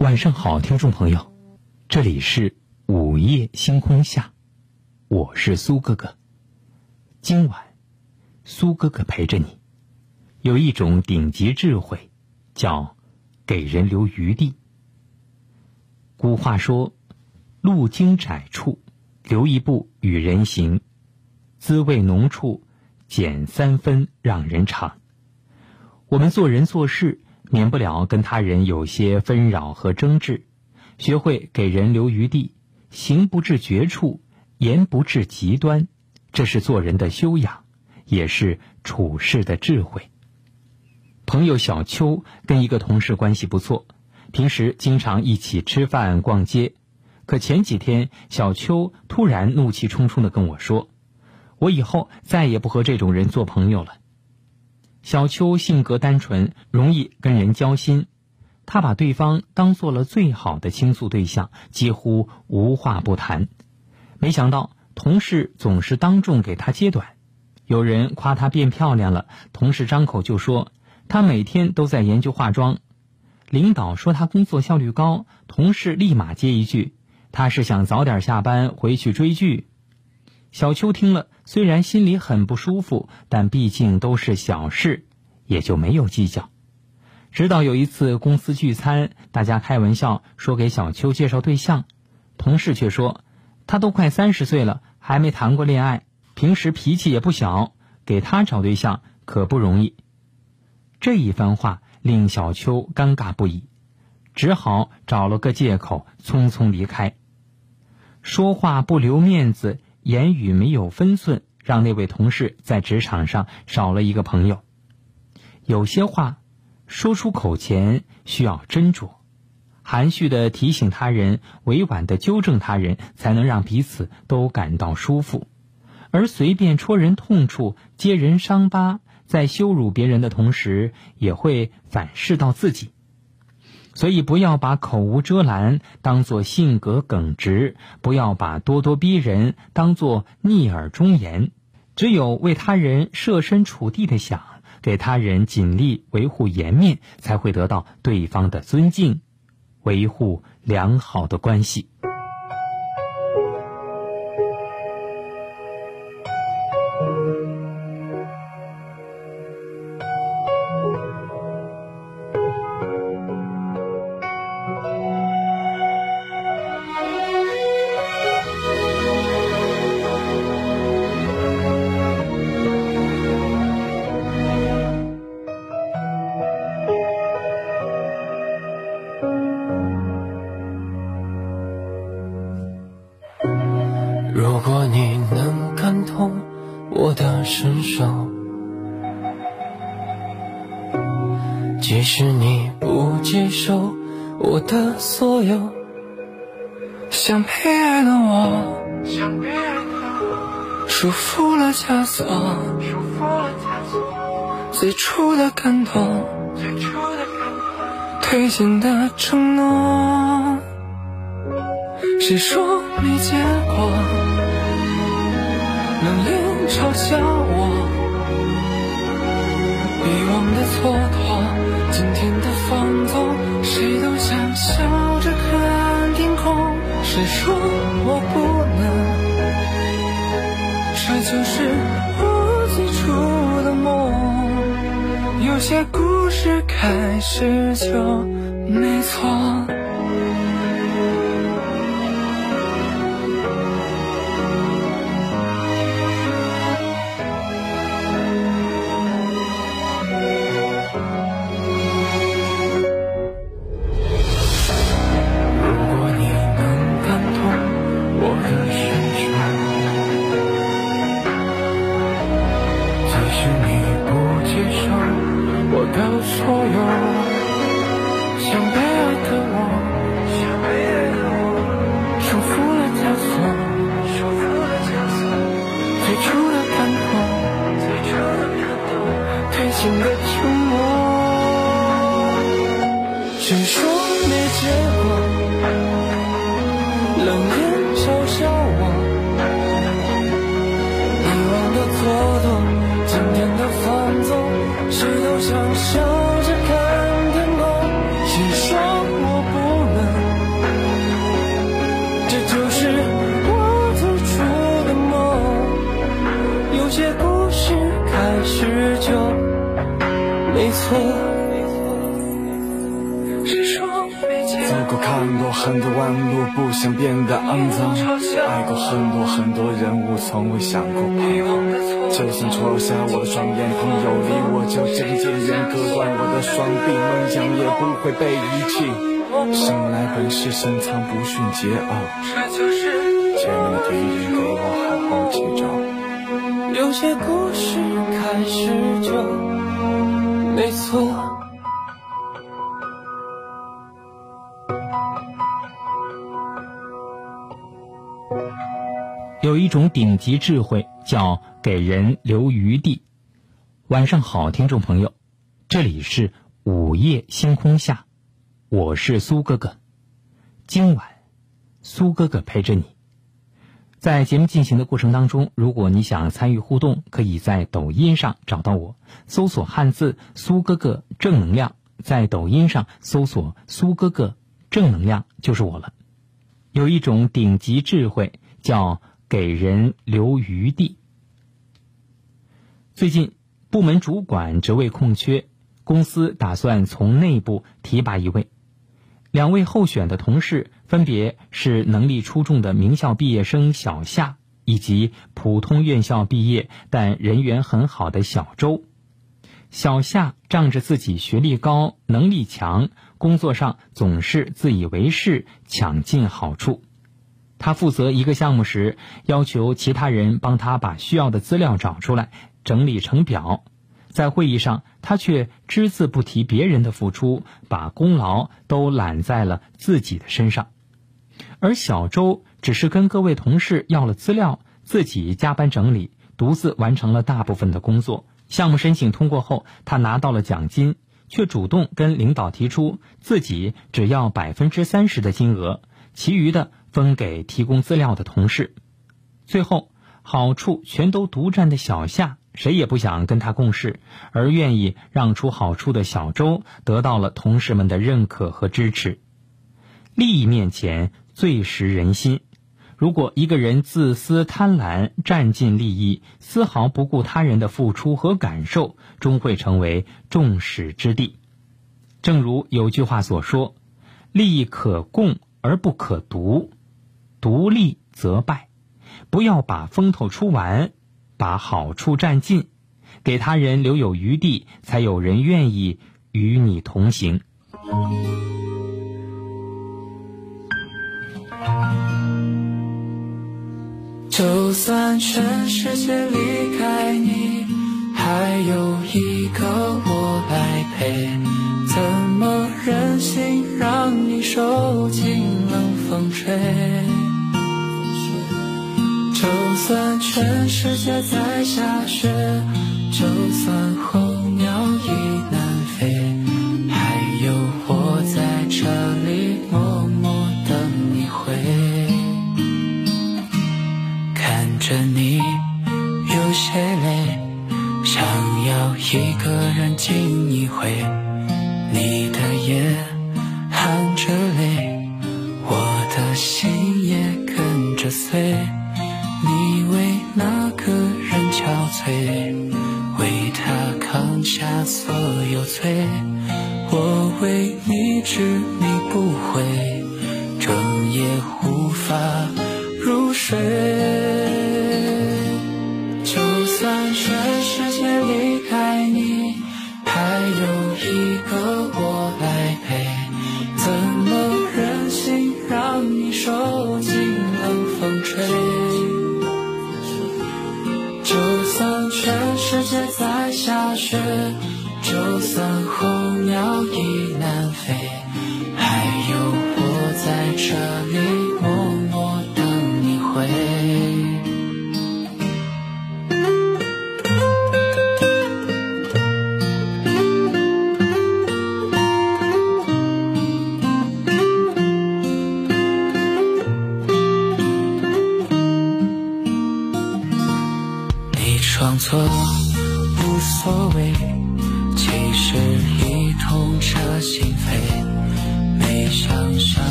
晚上好，听众朋友，这里是午夜星空下，我是苏哥哥。今晚，苏哥哥陪着你。有一种顶级智慧，叫给人留余地。古话说：“路经窄处，留一步与人行；滋味浓处，减三分让人尝。”我们做人做事。免不了跟他人有些纷扰和争执，学会给人留余地，行不至绝处，言不至极端，这是做人的修养，也是处事的智慧。朋友小邱跟一个同事关系不错，平时经常一起吃饭逛街，可前几天小邱突然怒气冲冲的跟我说：“我以后再也不和这种人做朋友了。”小邱性格单纯，容易跟人交心。他把对方当做了最好的倾诉对象，几乎无话不谈。没想到同事总是当众给他揭短。有人夸她变漂亮了，同事张口就说她每天都在研究化妆。领导说她工作效率高，同事立马接一句：“她是想早点下班回去追剧。”小秋听了，虽然心里很不舒服，但毕竟都是小事，也就没有计较。直到有一次公司聚餐，大家开玩笑说给小秋介绍对象，同事却说他都快三十岁了，还没谈过恋爱，平时脾气也不小，给他找对象可不容易。这一番话令小秋尴尬不已，只好找了个借口匆匆离开。说话不留面子。言语没有分寸，让那位同事在职场上少了一个朋友。有些话说出口前需要斟酌，含蓄的提醒他人，委婉的纠正他人，才能让彼此都感到舒服。而随便戳人痛处、揭人伤疤，在羞辱别人的同时，也会反噬到自己。所以，不要把口无遮拦当做性格耿直，不要把咄咄逼人当做逆耳忠言。只有为他人设身处地的想，给他人尽力维护颜面，才会得到对方的尊敬，维护良好的关系。即使你不接受我的所有，像被爱的我，束缚了枷锁，最初的感动，推进的承诺，谁说没结果？冷脸。嘲笑我，的蹉跎，今天的放纵，谁都想笑着看天空。谁说我不能？这就是我最初的梦。有些故事开始就没错。级智慧，叫给人留余地。晚上好，听众朋友，这里是午夜星空下，我是苏哥哥。今晚，苏哥哥陪着你。在节目进行的过程当中，如果你想参与互动，可以在抖音上找到我，搜索汉字“苏哥哥正能量”，在抖音上搜索“苏哥哥正能量”就是我了。有一种顶级智慧，叫。给人留余地。最近，部门主管职位空缺，公司打算从内部提拔一位。两位候选的同事分别是能力出众的名校毕业生小夏，以及普通院校毕业但人缘很好的小周。小夏仗着自己学历高、能力强，工作上总是自以为是，抢尽好处。他负责一个项目时，要求其他人帮他把需要的资料找出来，整理成表。在会议上，他却只字不提别人的付出，把功劳都揽在了自己的身上。而小周只是跟各位同事要了资料，自己加班整理，独自完成了大部分的工作。项目申请通过后，他拿到了奖金，却主动跟领导提出自己只要百分之三十的金额，其余的。分给提供资料的同事，最后好处全都独占的小夏，谁也不想跟他共事，而愿意让出好处的小周得到了同事们的认可和支持。利益面前最识人心，如果一个人自私贪婪、占尽利益，丝毫不顾他人的付出和感受，终会成为众矢之的。正如有句话所说：“利益可共而不可独。”独立则败，不要把风头出完，把好处占尽，给他人留有余地，才有人愿意与你同行。就算全世界离开你，还有一个我来陪，怎么忍心让你受尽冷风吹？就算全世界在下雪，就算候鸟已南飞，还有我在这里默默等你回。看着你有些累，想要一个人静一回，你的眼含着泪，我的心也跟着碎。憔悴，为他扛下所有罪。我为你执迷不悔，整夜无法入睡。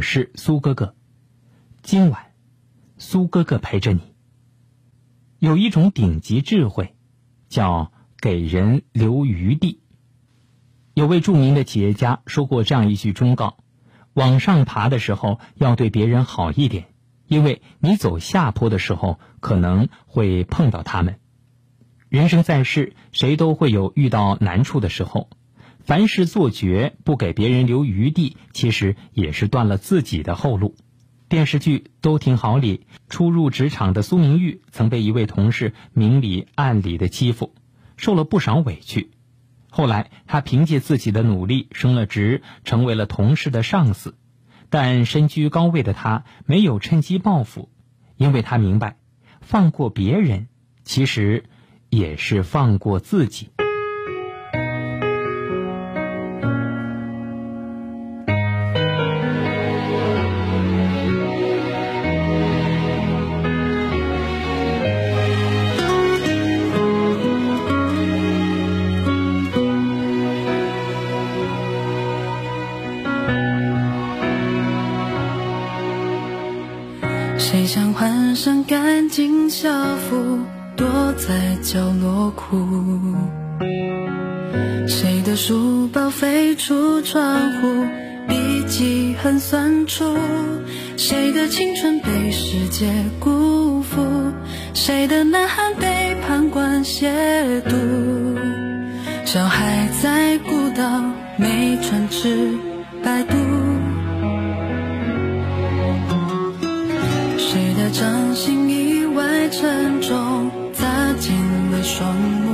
是苏哥哥。今晚，苏哥哥陪着你。有一种顶级智慧，叫给人留余地。有位著名的企业家说过这样一句忠告：往上爬的时候要对别人好一点，因为你走下坡的时候可能会碰到他们。人生在世，谁都会有遇到难处的时候。凡事做绝，不给别人留余地，其实也是断了自己的后路。电视剧《都挺好》里，初入职场的苏明玉曾被一位同事明里暗里的欺负，受了不少委屈。后来，他凭借自己的努力升了职，成为了同事的上司。但身居高位的他没有趁机报复，因为他明白，放过别人，其实。也是放过自己。上干净校服？躲在角落哭，谁的书包飞出窗户，笔记很酸楚，谁的青春被世界辜负，谁的呐喊被旁观亵渎，小孩在孤岛没船只摆渡，等，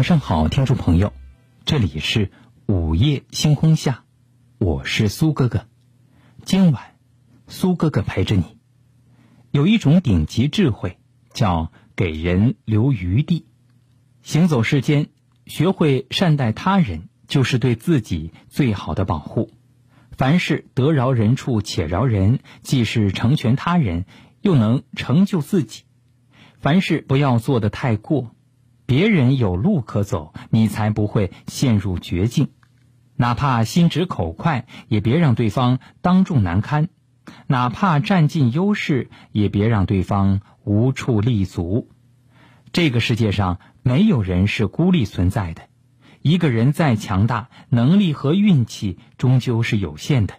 晚上好，听众朋友，这里是午夜星空下，我是苏哥哥。今晚，苏哥哥陪着你。有一种顶级智慧，叫给人留余地。行走世间，学会善待他人，就是对自己最好的保护。凡事得饶人处且饶人，既是成全他人，又能成就自己。凡事不要做得太过。别人有路可走，你才不会陷入绝境。哪怕心直口快，也别让对方当众难堪；哪怕占尽优势，也别让对方无处立足。这个世界上没有人是孤立存在的，一个人再强大，能力和运气终究是有限的。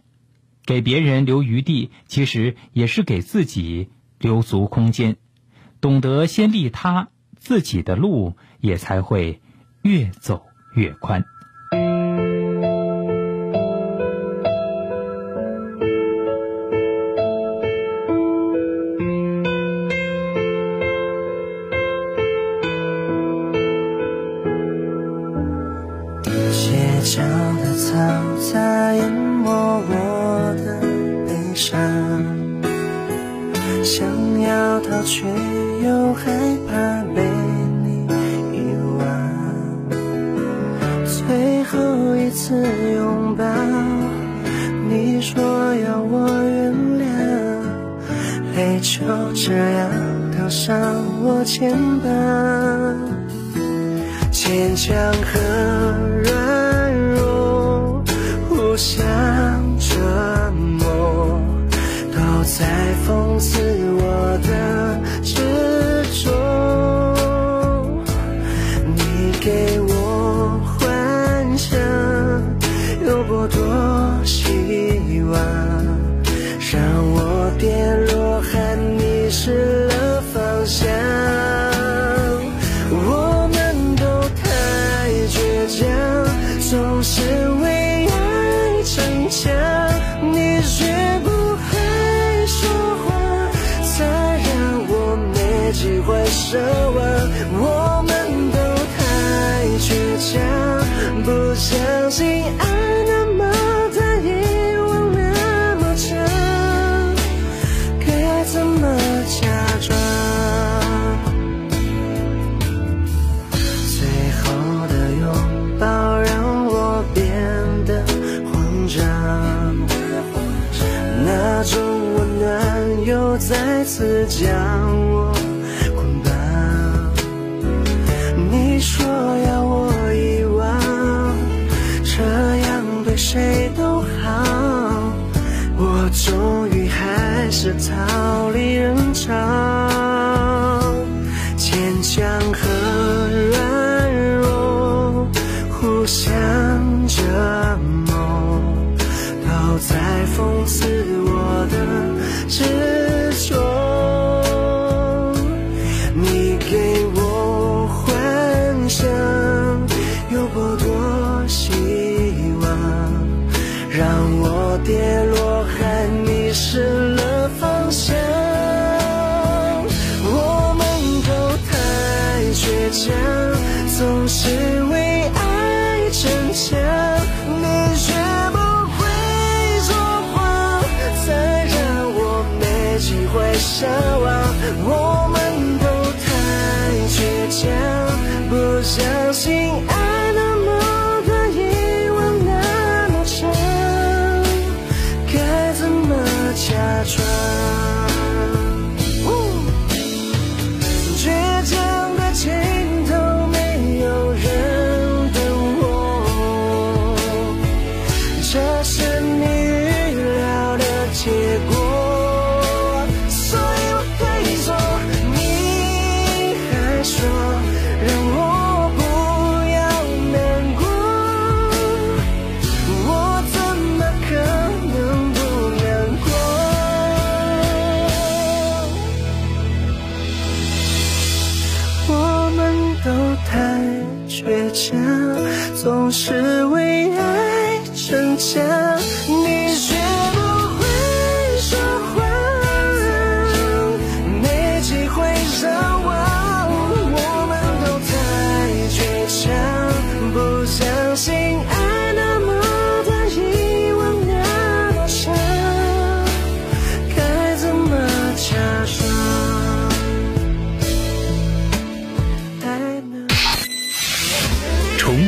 给别人留余地，其实也是给自己留足空间。懂得先利他。自己的路也才会越走越宽。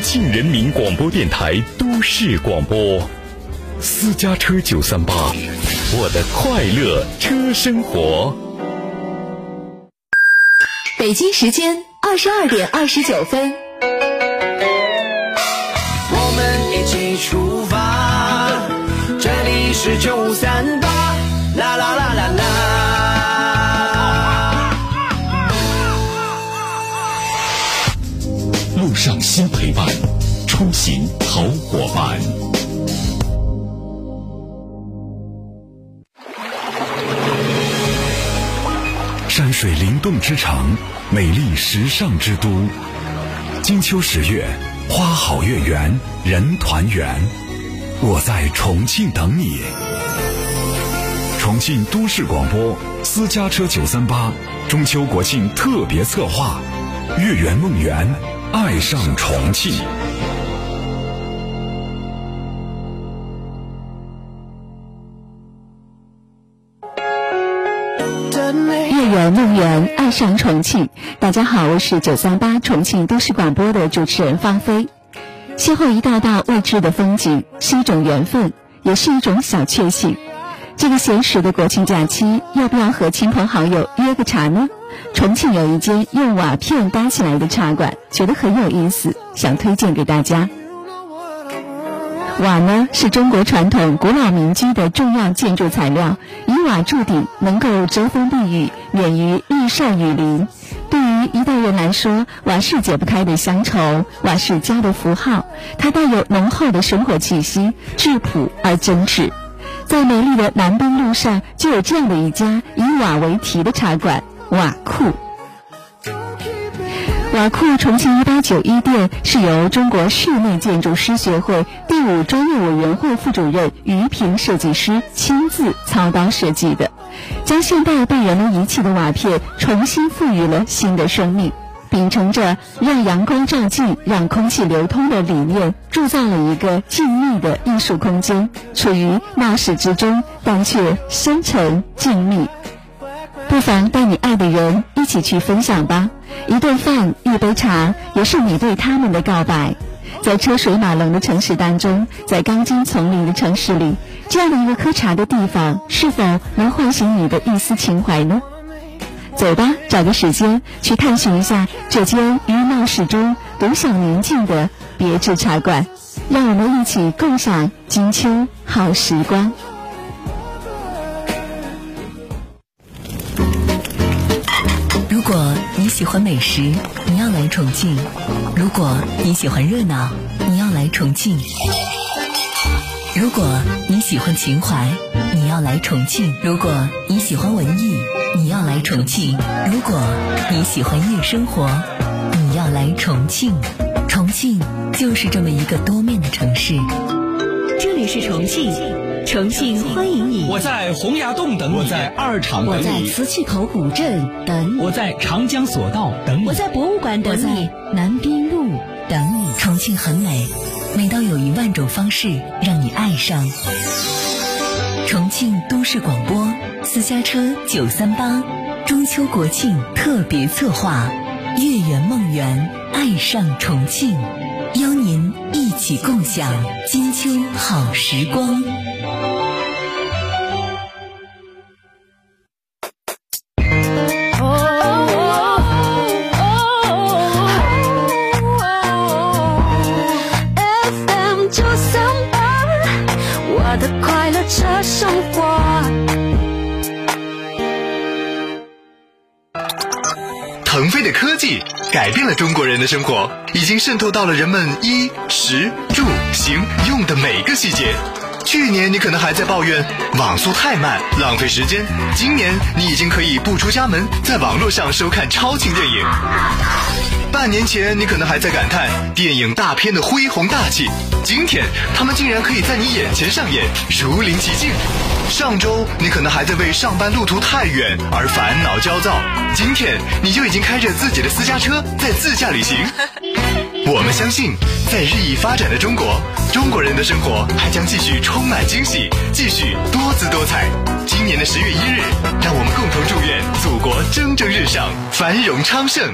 庆人民广播电台都市广播，私家车九三八，我的快乐车生活。北京时间二十二点二十九分。心陪伴，出行好伙伴。山水灵动之城，美丽时尚之都。金秋十月，花好月圆，人团圆。我在重庆等你。重庆都市广播私家车九三八中秋国庆特别策划，月圆梦圆，爱上重庆。月圆梦圆，爱上重庆。大家好，我是九三八重庆都市广播的主持人方飞。邂逅一道道未知的风景，是一种缘分，也是一种小确幸。这个闲时的国庆假期，要不要和亲朋好友约个茶呢？重庆有一间用瓦片搭起来的茶馆，觉得很有意思，想推荐给大家。瓦呢是中国传统古老民居的重要建筑材料，以瓦筑顶能够遮风避雨，免于日晒雨淋。对于一代人来说，瓦是解不开的乡愁，瓦是家的符号，它带有浓厚的生活气息，质朴而真挚。在美丽的南滨路上，就有这样的一家以瓦为题的茶馆——瓦库。瓦库重庆一八九一店是由中国室内建筑师学会第五专业委员会副主任于平设计师亲自操刀设计的，将现代被人们遗弃的瓦片重新赋予了新的生命，秉承着让阳光照进、让空气流通的理念，铸造了一个静谧的艺术空间，处于闹市之中，但却深沉静谧。不妨带你爱的人一起去分享吧。一顿饭，一杯茶，也是你对他们的告白。在车水马龙的城市当中，在钢筋丛林的城市里，这样的一个喝茶的地方，是否能唤醒你的一丝情怀呢？走吧，找个时间去探寻一下这间于闹市中独享宁静的别致茶馆，让我们一起共享金秋好时光。喜欢美食，你要来重庆；如果你喜欢热闹，你要来重庆；如果你喜欢情怀，你要来重庆；如果你喜欢文艺，你要来重庆；如果你喜欢夜生活，你要来重庆。重庆就是这么一个多面的城市。这里是重庆，重庆欢迎你，我在洪崖洞等你，我在二厂等我在你，磁器口古镇等你，我在长江索道等你我。在博物馆等你，南滨路等你。重庆很美，美到有一万种方式让你爱上。重庆都市广播私家车九三八中秋国庆特别策划，月圆梦圆，爱上重庆，邀您一起共享金秋好时光。的生活，已经渗透到了人们衣食住行用的每个细节。去年你可能还在抱怨网速太慢，浪费时间。今年你已经可以不出家门，在网络上收看超清电影。半年前你可能还在感叹电影大片的恢弘大气，今天他们竟然可以在你眼前上演，如临其境。上周你可能还在为上班路途太远而烦恼焦躁，今天你就已经开着自己的私家车在自驾旅行。我们相信，在日益发展的中国，中国人的生活还将继续充满惊喜，继续多姿多彩。今年的十月一日，让我们共同祝愿祖国蒸蒸日上，繁荣昌盛。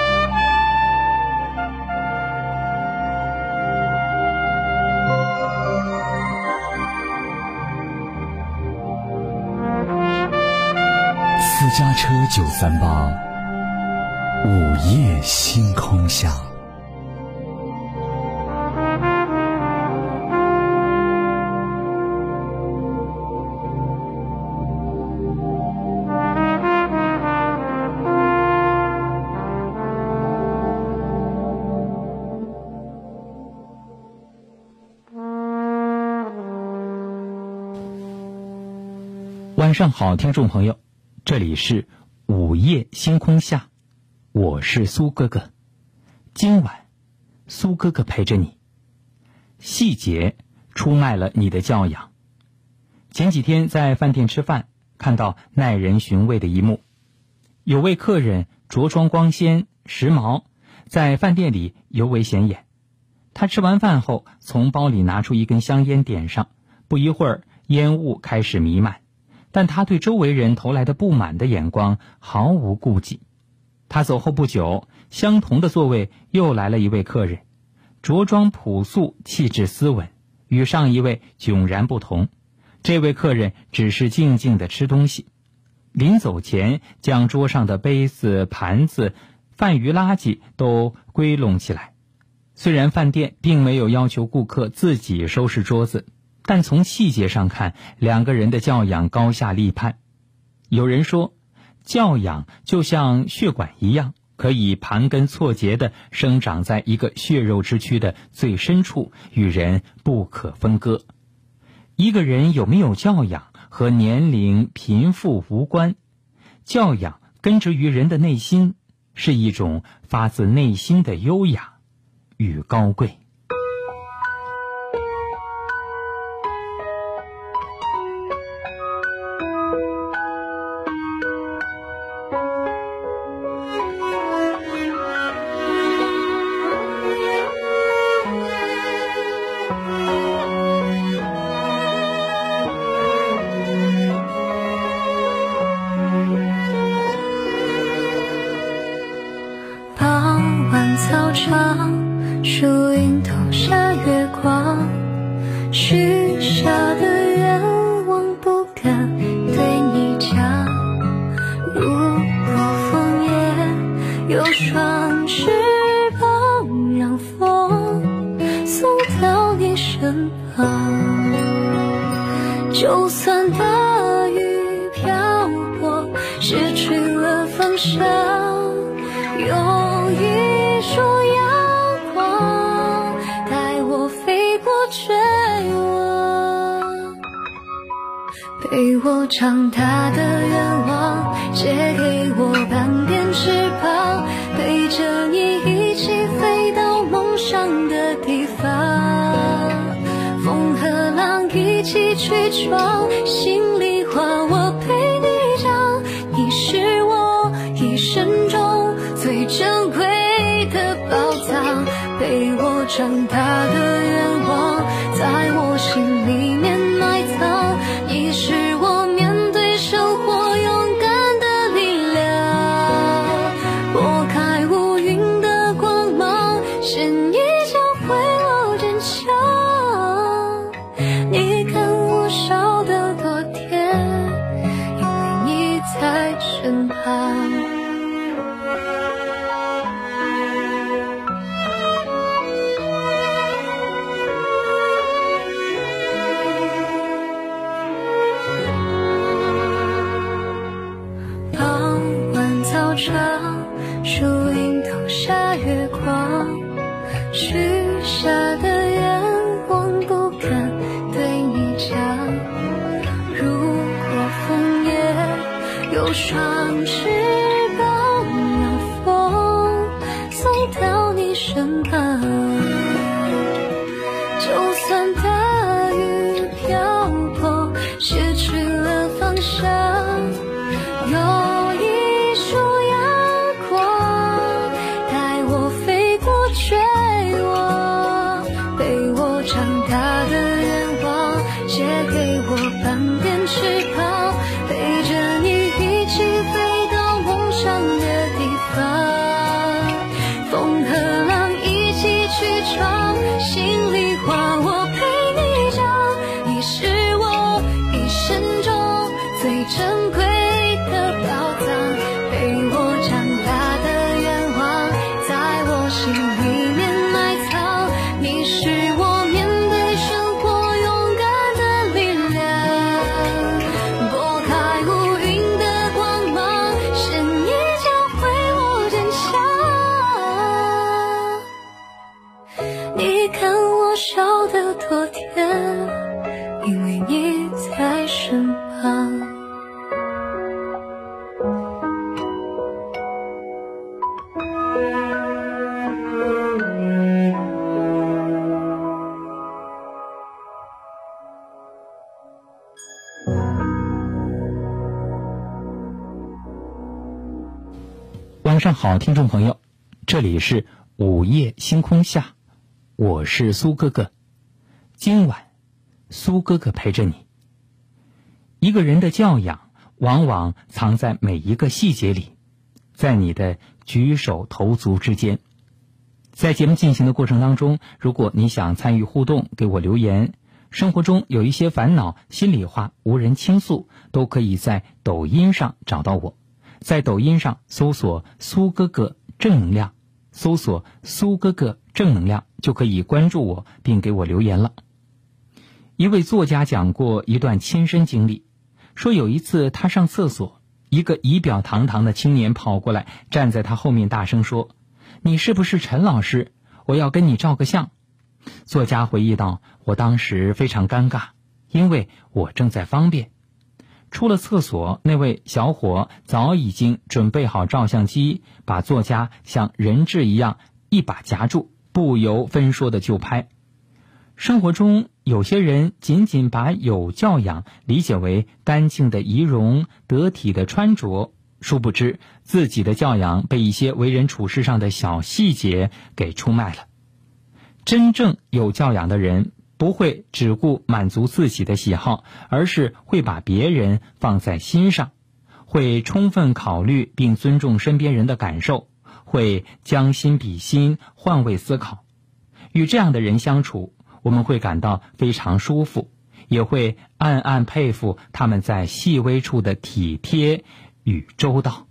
车九三八，午夜星空下。晚上好，听众朋友，这里是午夜星空下，我是苏哥哥。今晚，苏哥哥陪着你。细节出卖了你的教养。前几天在饭店吃饭，看到耐人寻味的一幕：有位客人着装光鲜、时髦，在饭店里尤为显眼。他吃完饭后，从包里拿出一根香烟点上，不一会儿，烟雾开始弥漫。但他对周围人投来的不满的眼光毫无顾忌。他走后不久，相同的座位又来了一位客人，着装朴素，气质斯文，与上一位迥然不同。这位客人只是静静的吃东西，临走前将桌上的杯子、盘子、饭余垃圾都归拢起来。虽然饭店并没有要求顾客自己收拾桌子。但从细节上看，两个人的教养高下立判。有人说，教养就像血管一样，可以盘根错节地生长在一个血肉之躯的最深处，与人不可分割。一个人有没有教养，和年龄、贫富无关，教养根植于人的内心，是一种发自内心的优雅与高贵。好，听众朋友，这里是午夜星空下，我是苏哥哥。今晚，苏哥哥陪着你。一个人的教养，往往藏在每一个细节里，在你的举手投足之间。在节目进行的过程当中，如果你想参与互动，给我留言，生活中有一些烦恼、心里话无人倾诉，都可以在抖音上找到我。在抖音上搜索“苏哥哥正能量”，搜索“苏哥哥正能量”就可以关注我并给我留言了。一位作家讲过一段亲身经历，说有一次他上厕所，一个仪表堂堂的青年跑过来，站在他后面大声说：“你是不是陈老师？我要跟你照个相。”作家回忆道：“我当时非常尴尬，因为我正在方便。”出了厕所，那位小伙早已经准备好照相机，把作家像人质一样一把夹住，不由分说的就拍。生活中有些人仅仅把有教养理解为干净的仪容、得体的穿着，殊不知自己的教养被一些为人处事上的小细节给出卖了。真正有教养的人。不会只顾满足自己的喜好，而是会把别人放在心上，会充分考虑并尊重身边人的感受，会将心比心、换位思考。与这样的人相处，我们会感到非常舒服，也会暗暗佩服他们在细微处的体贴与周到。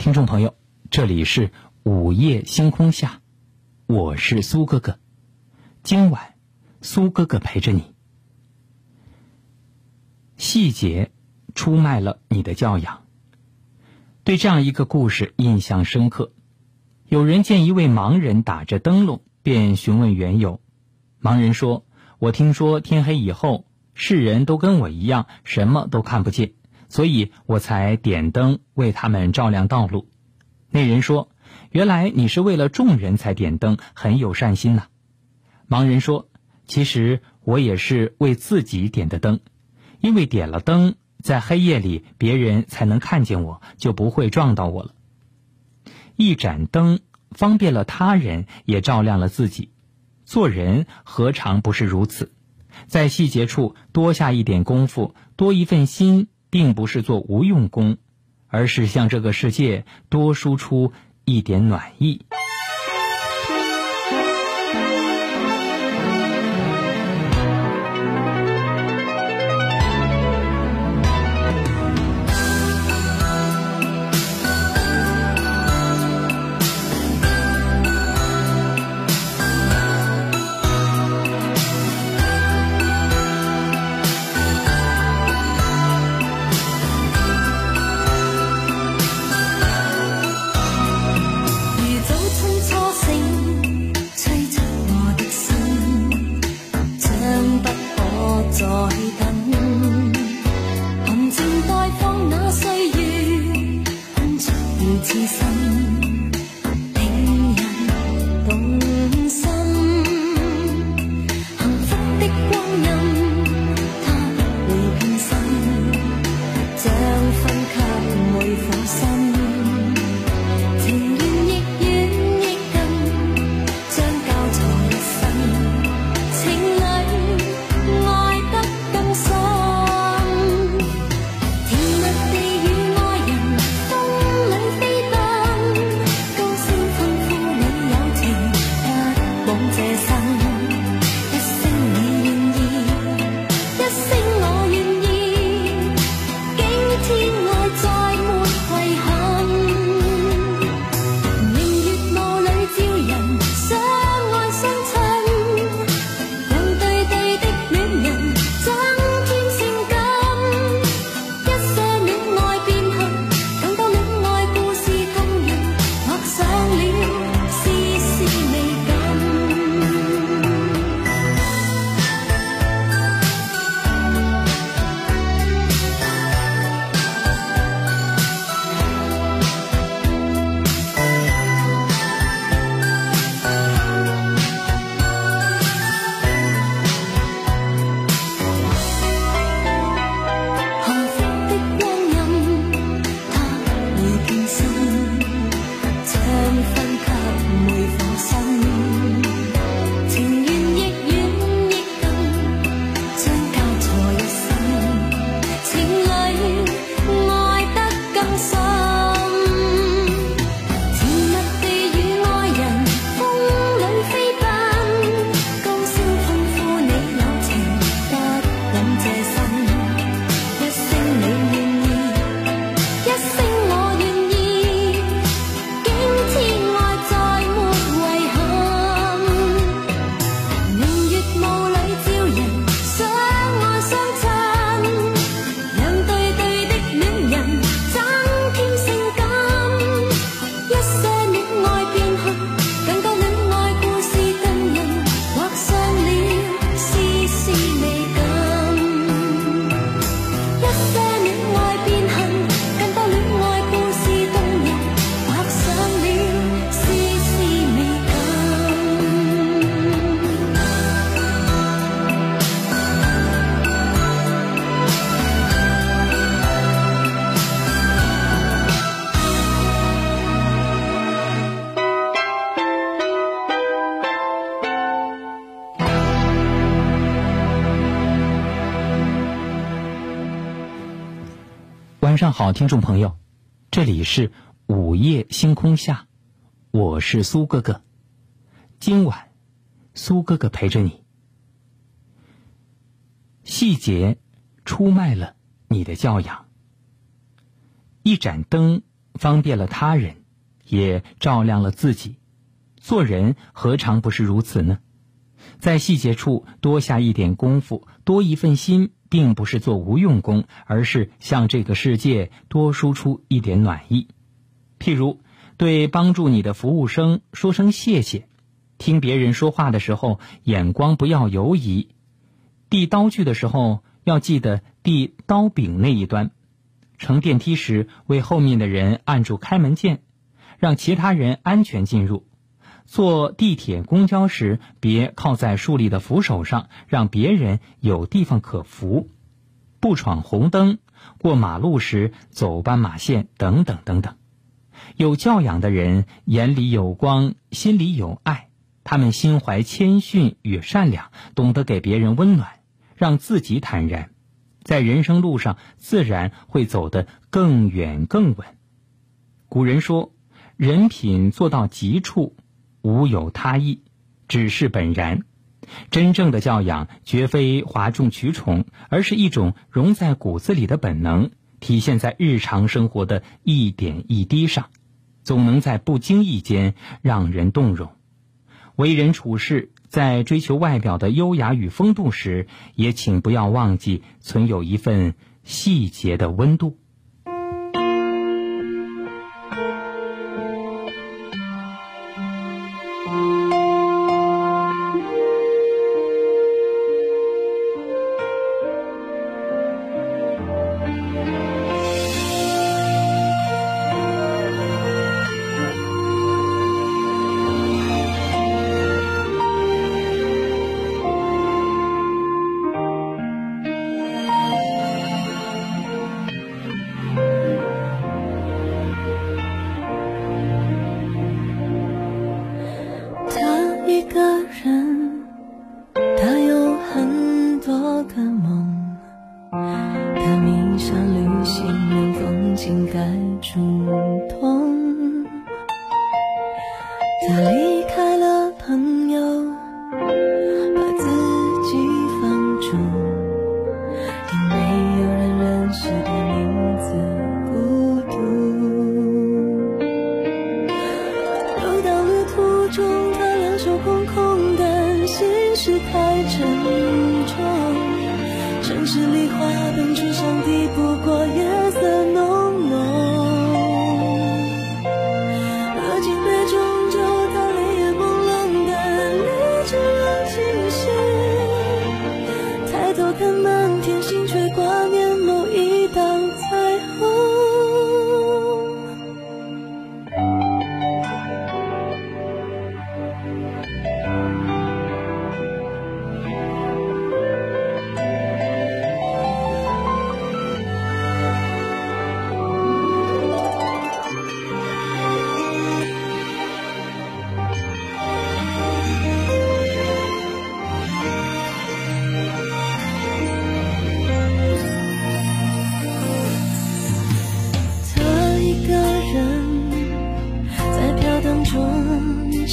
听众朋友，这里是午夜星空下，我是苏哥哥。今晚，苏哥哥陪着你。细节出卖了你的教养。对这样一个故事印象深刻。有人见一位盲人打着灯笼，便询问缘由。盲人说：“我听说天黑以后，世人都跟我一样，什么都看不见。”所以我才点灯为他们照亮道路。那人说：“原来你是为了众人才点灯，很有善心呐、盲人说：“其实我也是为自己点的灯，因为点了灯，在黑夜里别人才能看见我，就不会撞到我了。一盏灯方便了他人，也照亮了自己。做人何尝不是如此？在细节处多下一点功夫，多一份心。”并不是做无用功，而是向这个世界多输出一点暖意。听众朋友，这里是午夜星空下，我是苏哥哥。今晚，苏哥哥陪着你。细节出卖了你的教养。一盏灯方便了他人，也照亮了自己。做人何尝不是如此呢？在细节处多下一点功夫，多一份心，并不是做无用功，而是向这个世界多输出一点暖意。譬如，对帮助你的服务生说声谢谢；听别人说话的时候，眼光不要游移；递刀具的时候，要记得递刀柄那一端；乘电梯时，为后面的人按住开门键，让其他人安全进入。坐地铁、公交时，别靠在竖立的扶手上，让别人有地方可扶；不闯红灯，过马路时走斑马线，等等等等。有教养的人，眼里有光，心里有爱，他们心怀谦逊与善良，懂得给别人温暖，让自己坦然，在人生路上自然会走得更远更稳。古人说：“人品做到极处。”无有他意，只是本然。真正的教养绝非哗众取宠，而是一种融在骨子里的本能，体现在日常生活的一点一滴上，总能在不经意间让人动容。为人处事，在追求外表的优雅与风度时，也请不要忘记存有一份细节的温度。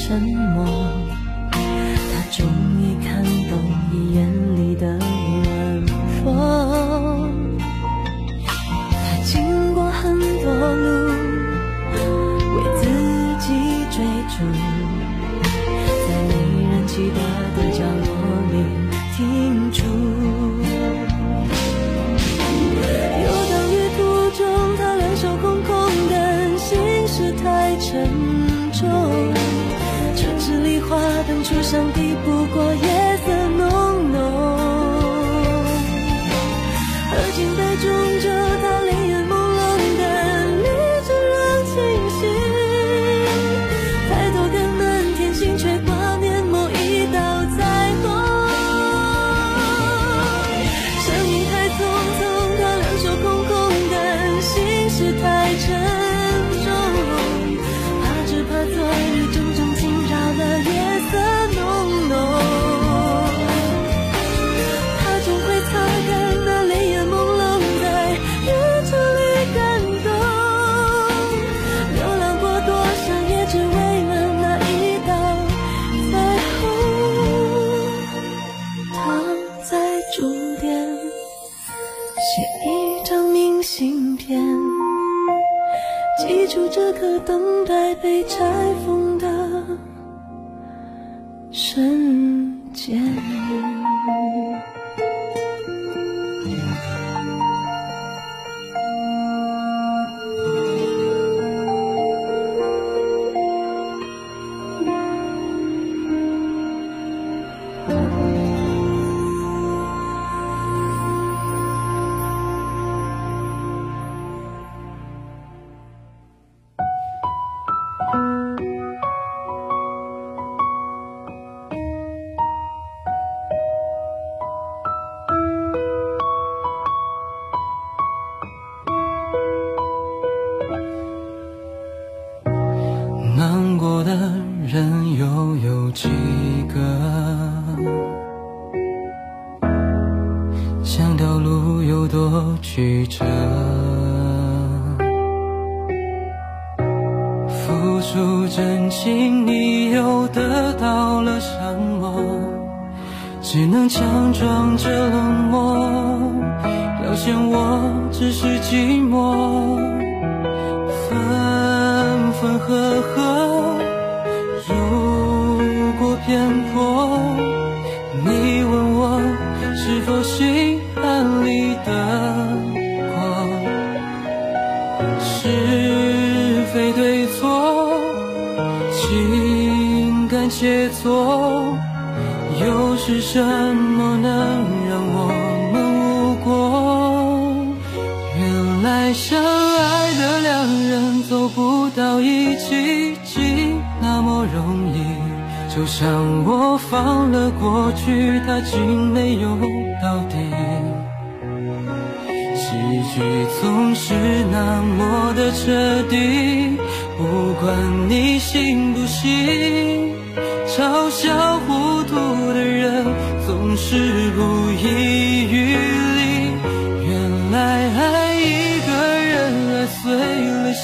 沉默相爱的两人走不到一起，竟那么容易，就像我放了过去，他竟没有到底。喜剧总是那么的彻底，不管你信不信，嘲笑糊涂的人总是不易。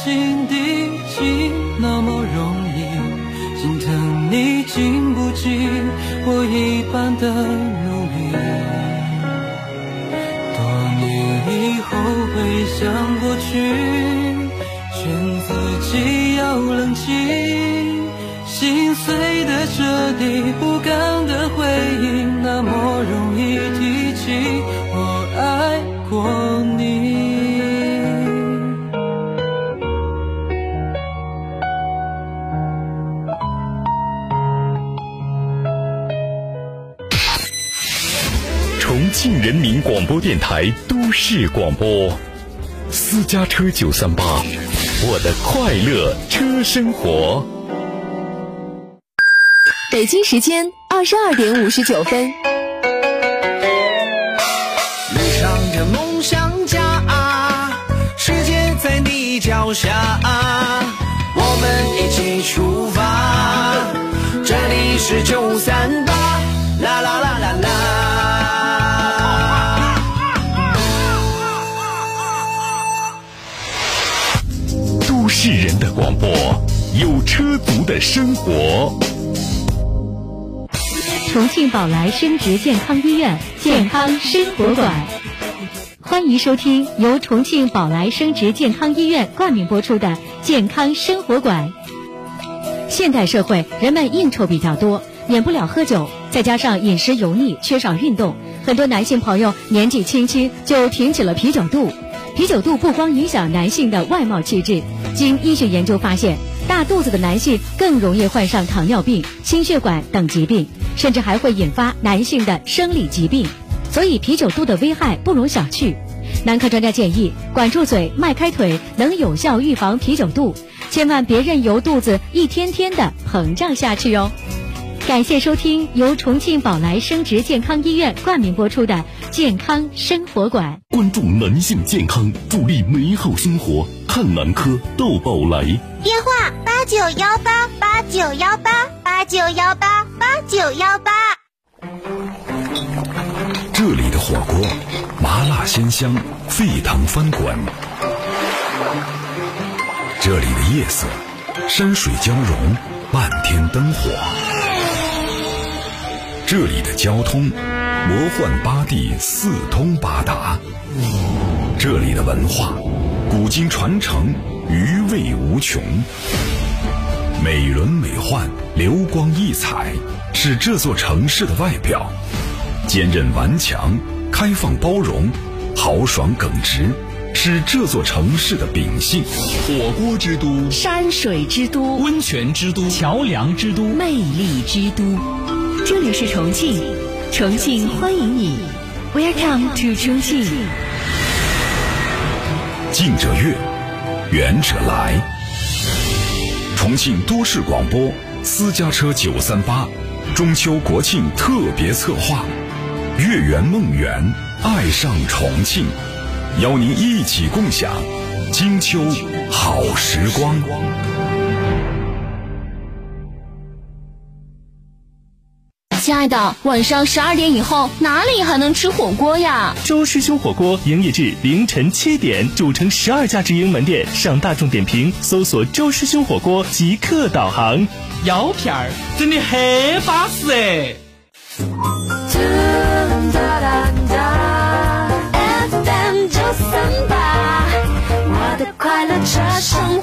心底竟那么容易心疼你，经不起我一般的努力。多年以后回想过去，劝自己要冷静，心碎的彻底，不甘。人民广播电台都市广播，私家车九三八，我的快乐车生活。北京时间二十二点五十九分。路上的梦想家，世界在你脚下，我们一起出发，这里是九三八，广播，有车族的生活。重庆宝来生殖健康医院健康生活馆，欢迎收听由重庆宝来生殖健康医院冠名播出的《健康生活馆》。现代社会，人们应酬比较多，免不了喝酒，再加上饮食油腻、缺少运动，很多男性朋友年纪轻轻就挺起了啤酒肚。啤酒肚不光影响男性的外貌气质，经医学研究发现，大肚子的男性更容易患上糖尿病、心血管等疾病，甚至还会引发男性的生理疾病。所以，啤酒肚的危害不容小觑。男科专家建议，管住嘴、迈开腿能有效预防啤酒肚，千万别任由肚子一天天的膨胀下去哦。感谢收听由重庆宝来生殖健康医院冠名播出的《健康生活馆》。关注男性健康，助力美好生活，看男科到宝来。电话八九幺八八九幺八八九幺八八九幺八。这里的火锅，麻辣鲜香，沸腾翻滚；这里的夜色，山水交融，漫天灯火；这里的交通，魔幻八地，四通八达；这里的文化，古今传承，余味无穷。美轮美奂，流光溢彩，是这座城市的外表。坚韧顽强、开放包容、豪爽耿直，是这座城市的秉性。火锅之都、山水之都、温泉之都、桥梁之都、魅力之都，这里是重庆，重庆欢迎你，Welcome to 重庆。近者悦，远者来。重庆都市广播私家车九三八中秋国庆特别策划。月圆梦圆，爱上重庆，邀您一起共享金秋好时光。亲爱的，晚上十二点以后哪里还能吃火锅呀？周师兄火锅营业至凌晨七点，主城十二家直营门店，上大众点评搜索“周师兄火锅”即刻导航。药片儿真的很巴适哎！FM 九三八，我的快乐车生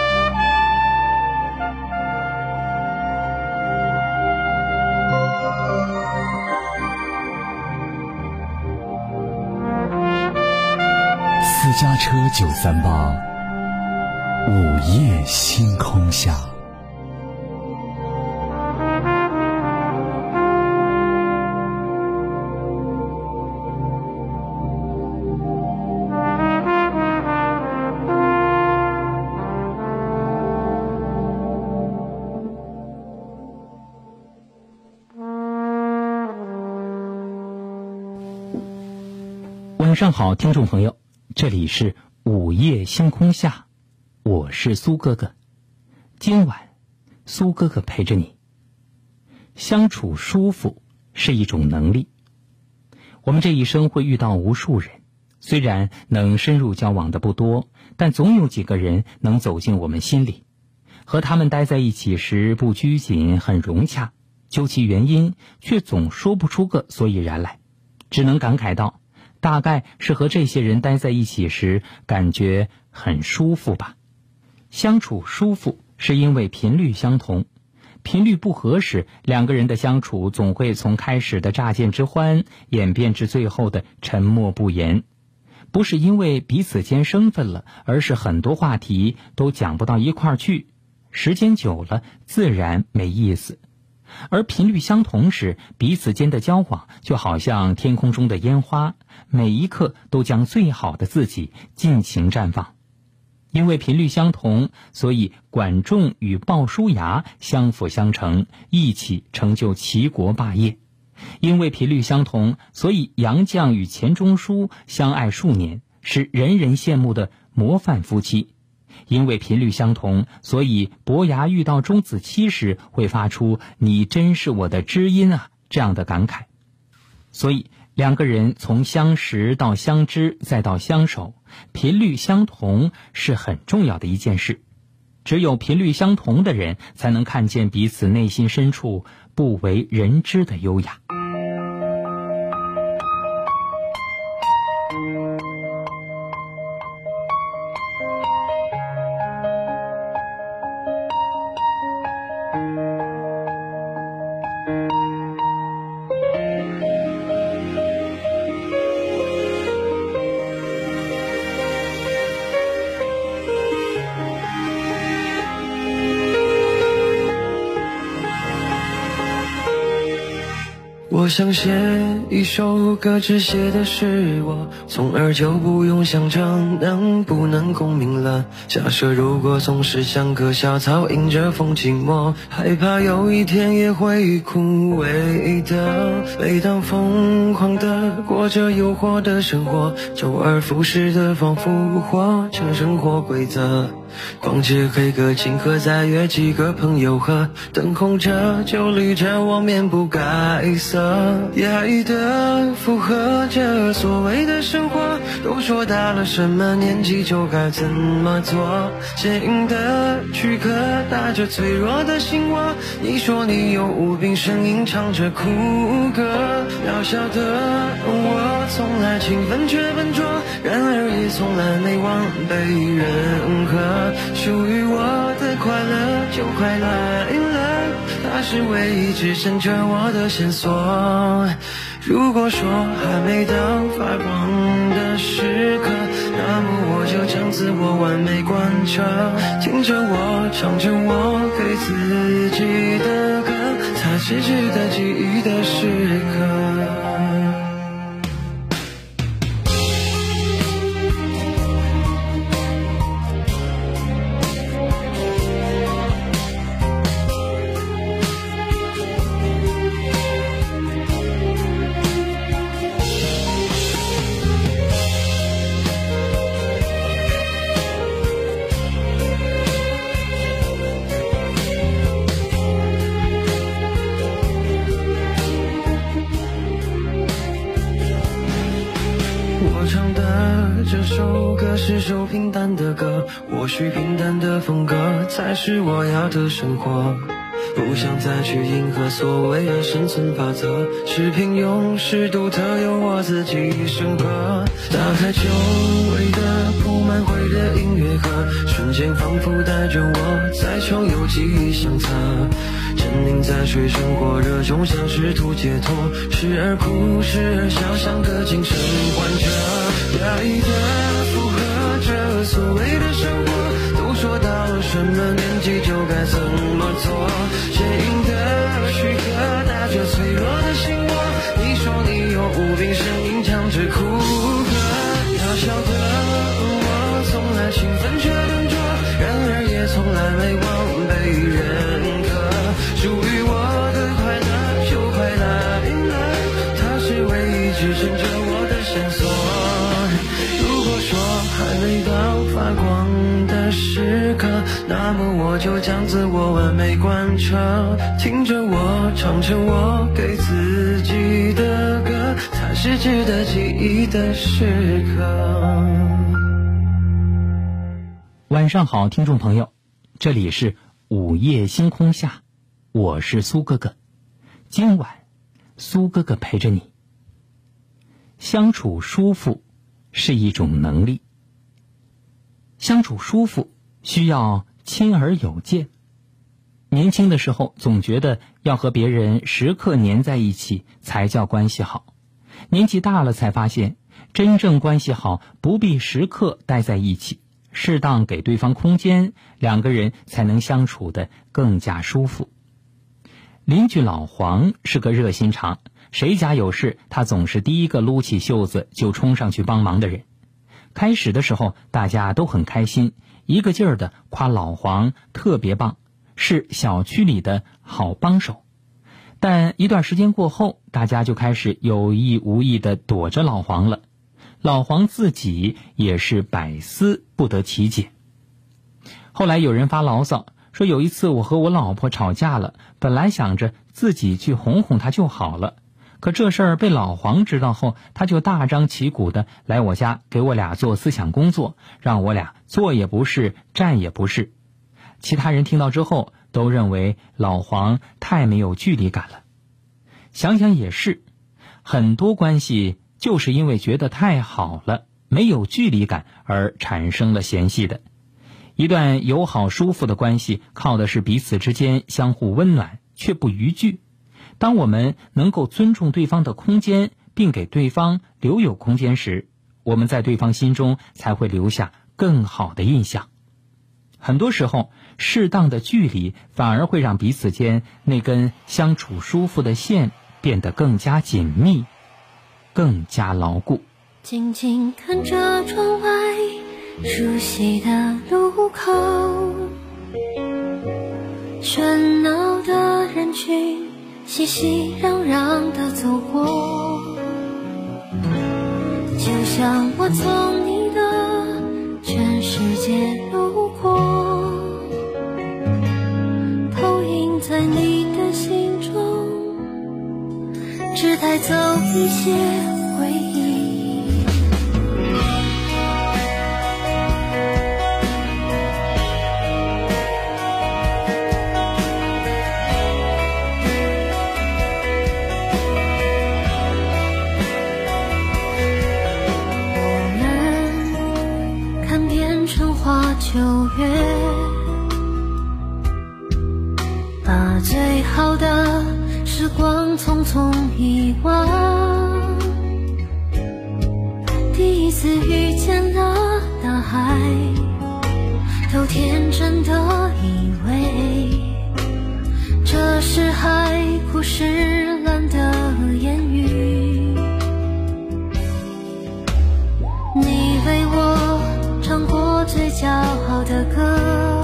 家车九三八午夜星空下。晚上好听众朋友。这里是午夜星空下，我是苏哥哥。今晚，苏哥哥陪着你。相处舒服是一种能力。我们这一生会遇到无数人，虽然能深入交往的不多，但总有几个人能走进我们心里。和他们待在一起时不拘谨，很融洽。究其原因，却总说不出个所以然来，只能感慨道：大概是和这些人待在一起时感觉很舒服吧。相处舒服是因为频率相同，频率不合时，两个人的相处总会从开始的乍见之欢演变至最后的沉默不言。不是因为彼此间生分了，而是很多话题都讲不到一块儿去。时间久了，自然没意思；而频率相同时，彼此间的交往就好像天空中的烟花，每一刻都将最好的自己尽情绽放。因为频率相同，所以管仲与鲍叔牙相辅相成，一起成就齐国霸业；因为频率相同，所以杨绛与钱钟书相爱数年，是人人羡慕的模范夫妻。因为频率相同，所以伯牙遇到钟子期时会发出“你真是我的知音啊”这样的感慨。所以两个人从相识到相知再到相守，频率相同是很重要的一件事。只有频率相同的人，才能看见彼此内心深处不为人知的优雅。想写一首歌，只写的是我，从而就不用想着能不能共鸣了。假设如果总是像棵小草，迎着风寂寞，害怕有一天也会枯萎的。每当疯狂的过着诱惑的生活，周而复始的仿佛活着生活规则。逛街 K 歌，请客再约几个朋友喝，灯红着酒绿着，我面不改色。压抑的附和着所谓的生活，都说到了什么年纪就该怎么做。坚硬的躯壳打着脆弱的心窝，你说你有无病呻吟唱着苦歌。渺小的我，从来勤奋却笨拙，然而也从来没忘被认可。属于我的快乐就快来了，它是唯一支撑着我的线索。如果说还没到发光的时刻，那么我就将自我完美贯彻，听着我唱着我给自己的歌，才是值得记忆的时刻。首歌是首平淡的歌，或许平淡的风格才是我要的生活。不想再去迎合所谓的生存法则，是平庸，是独特，由我自己生活。打开久违的铺满灰的音乐盒，瞬间仿佛带着我在重游记忆相册。沉溺在水深火热中，想试图解脱，时而哭，时而笑，像个精神患者。压抑的附和着所谓的生活，都说到了什么年纪就该怎么做。坚硬的躯壳打着脆弱的心窝，你说你有无病呻吟唱着苦歌。渺小的我，从来勤奋却笨拙，然而也从来没忘被认可。属于我的快乐就快来了，它是唯一支撑着我的线索。还没到发光的时刻，那么我就将自我完美贯彻，听着我唱着我给自己的歌，才是值得记忆的时刻。晚上好，听众朋友，这里是午夜星空下，我是苏哥哥。今晚，苏哥哥陪着你。相处舒服是一种能力。相处舒服需要亲而有间。年轻的时候总觉得要和别人时刻黏在一起才叫关系好，年纪大了才发现，真正关系好不必时刻待在一起，适当给对方空间，两个人才能相处的更加舒服。邻居老黄是个热心肠，谁家有事，他总是第一个撸起袖子就冲上去帮忙的人。开始的时候，大家都很开心，一个劲儿的夸老黄特别棒，是小区里的好帮手。但一段时间过后，大家就开始有意无意的躲着老黄了。老黄自己也是百思不得其解。后来有人发牢骚说，有一次我和我老婆吵架了，本来想着自己去哄哄她就好了。可这事儿被老黄知道后，他就大张旗鼓的来我家给我俩做思想工作，让我俩坐也不是，站也不是。其他人听到之后都认为老黄太没有距离感了。想想也是，很多关系就是因为觉得太好了，没有距离感而产生了嫌隙的。一段友好舒服的关系，靠的是彼此之间相互温暖，却不逾矩。当我们能够尊重对方的空间，并给对方留有空间时，我们在对方心中才会留下更好的印象。很多时候，适当的距离反而会让彼此间那根相处舒服的线变得更加紧密，更加牢固。静静看着窗外熟悉的路口，喧闹的人群。熙熙攘攘的走过，就像我从你的全世界路过，投影在你的心中，只带走一些九月，把最好的时光匆匆遗忘。第一次遇见了大海，都天真的以为这是海枯石烂的言语。最骄傲的歌，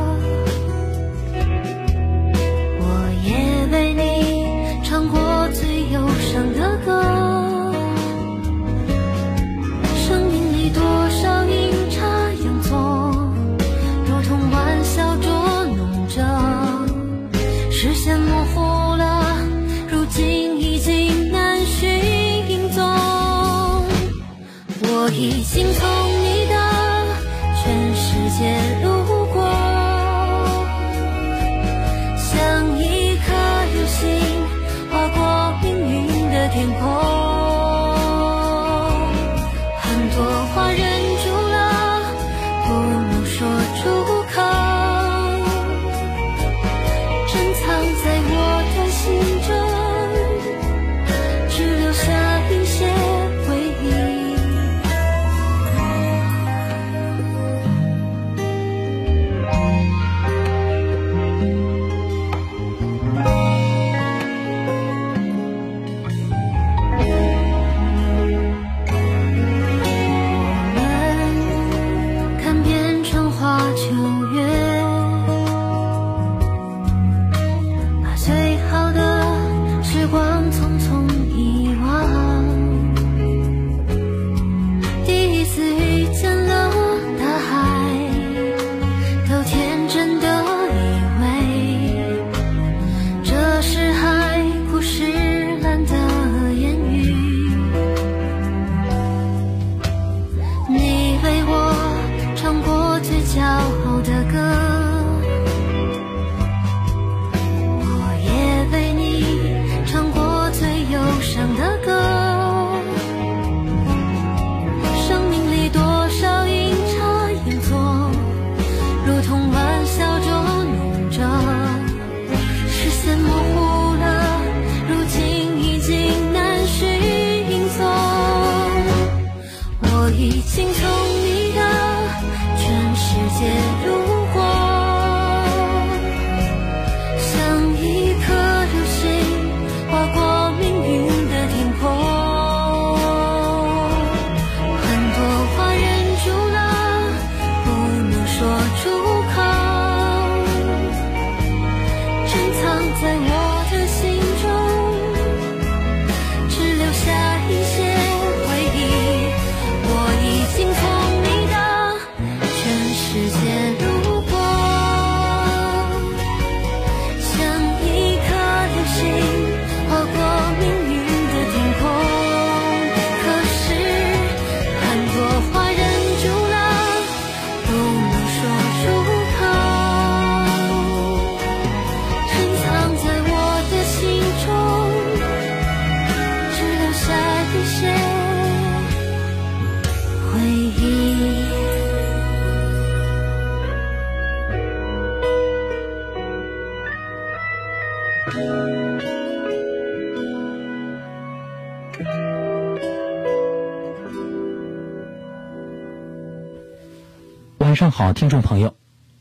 好，听众朋友，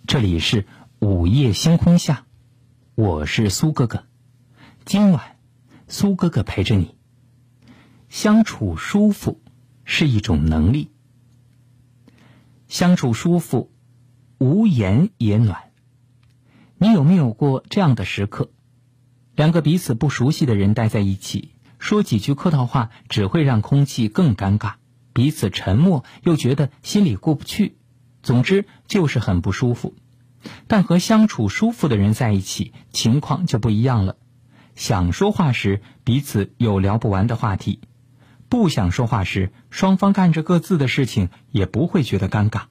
这里是午夜星空下，我是苏哥哥。今晚，苏哥哥陪着你。相处舒服是一种能力，相处舒服，无言也暖。你有没有过这样的时刻？两个彼此不熟悉的人待在一起，说几句客套话，只会让空气更尴尬，彼此沉默又觉得心里过不去。总之就是很不舒服，但和相处舒服的人在一起，情况就不一样了。想说话时，彼此有聊不完的话题；不想说话时，双方干着各自的事情，也不会觉得尴尬。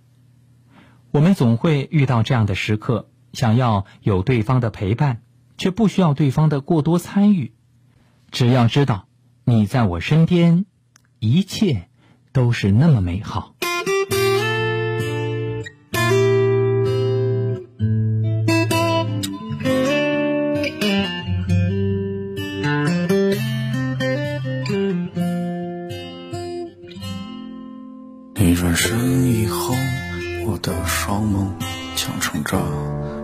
我们总会遇到这样的时刻，想要有对方的陪伴，却不需要对方的过多参与。只要知道你在我身边，一切都是那么美好。双眸强撑着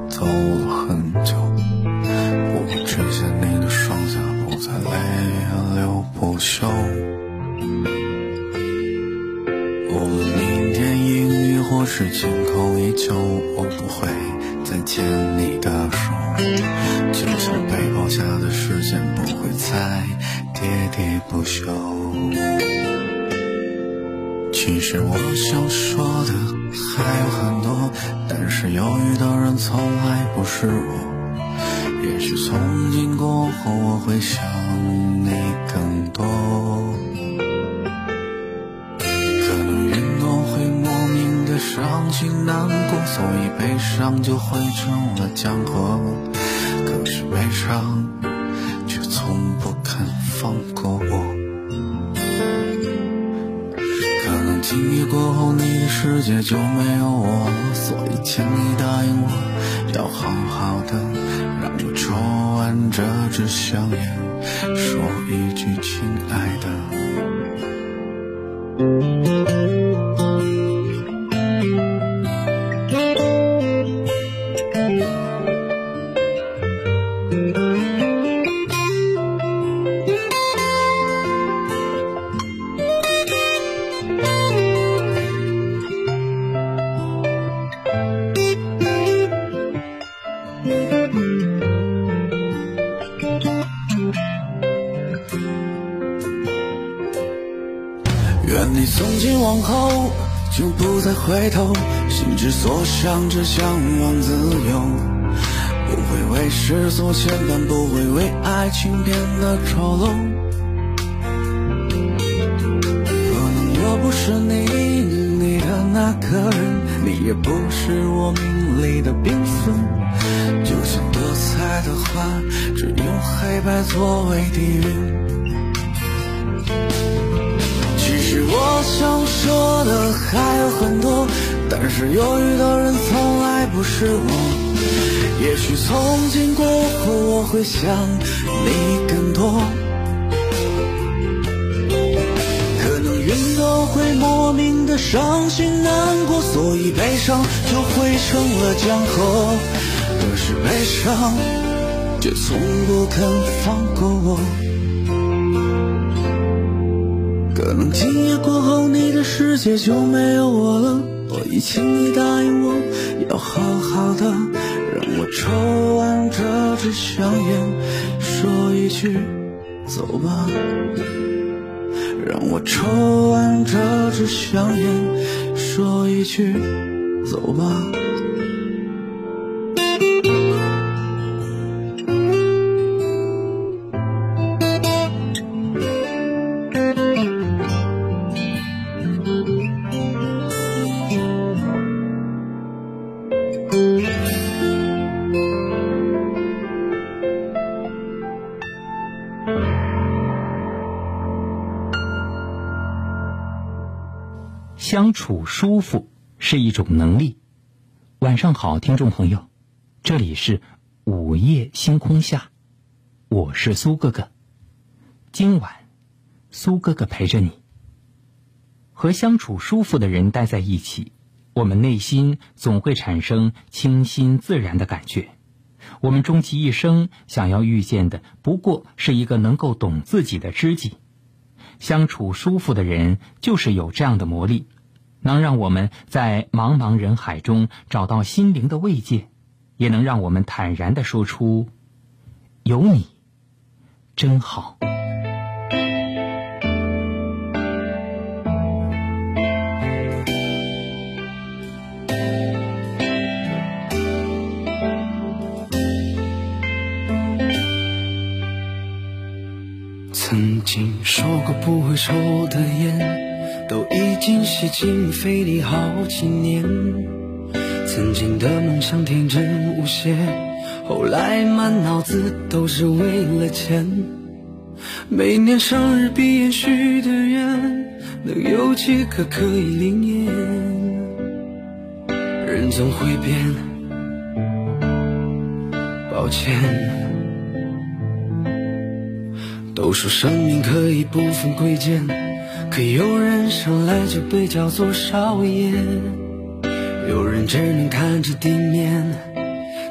走了很久。我只见你的双颊不再泪流不休。无论明天阴雨或是晴空依旧，我不会再牵你的手。就像背包下的时间不会再喋喋不休。其实我想说的还有很多，但是犹豫的人从来不是我。也许从今过后我会想你更多，可能云朵会莫名的伤心难过，所以悲伤就汇成了江河。可是悲伤就没有我，所以请你答应我，要好好的，让我抽完这支香烟，说一句亲爱的。我想，只向往自由。不会为世俗牵绊，不会为爱情变得丑陋。可能我不是你你的那个人，你也不是我命里的缤纷。就像多彩的花，只用黑白作为底蕴。但是犹豫的人从来不是我。也许从今过后我会想你更多，可能云朵会莫名的伤心难过，所以悲伤就汇成了江河。可是悲伤却从不肯放过我。可能今夜过后，你的世界就没有我了。请你答应我，要好好的，让我抽完这支香烟，说一句走吧。让我抽完这支香烟，说一句走吧。相处舒服是一种能力。晚上好，听众朋友，这里是午夜星空下，我是苏哥哥。今晚，苏哥哥陪着你。和相处舒服的人待在一起，我们内心总会产生清新自然的感觉。我们终其一生想要遇见的，不过是一个能够懂自己的知己。相处舒服的人，就是有这样的魔力，能让我们在茫茫人海中找到心灵的慰藉，也能让我们坦然的说出：“有你，真好。”曾经说过不会抽的烟，都已经吸进肺里好几年。曾经的梦想天真无邪，后来满脑子都是为了钱。每年生日闭眼许的愿，能有几个可以灵验？人总会变，抱歉。都说生命可以不分贵贱，可有人生来就被叫做少爷，有人只能看着地面，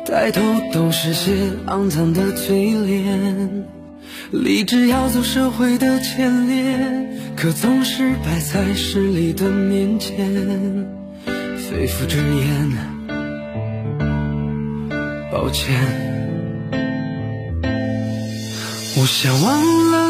抬头都是些肮脏的嘴脸。立志要走社会的前列，可总是摆在势力的面前，肺腑之言，抱歉。我想忘了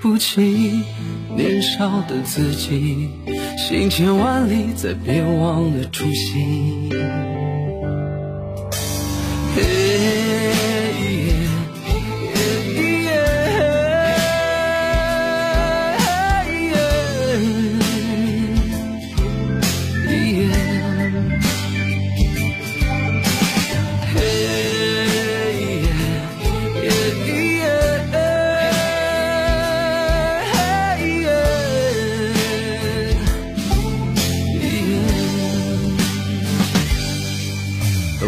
不起，年少的自己，行千万里，再别忘了初心。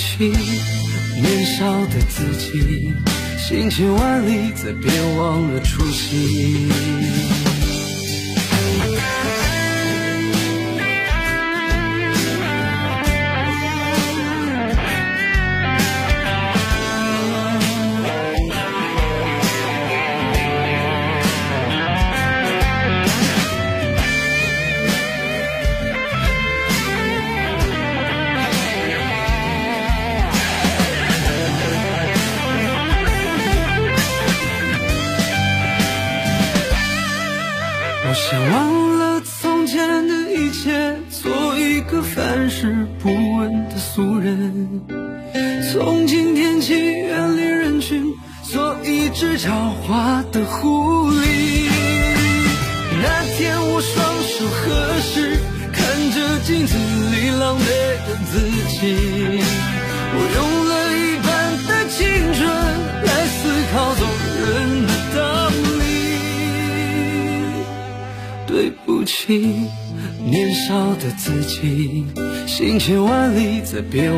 起。年少的自己，行千万里，再别忘了初心。万里，再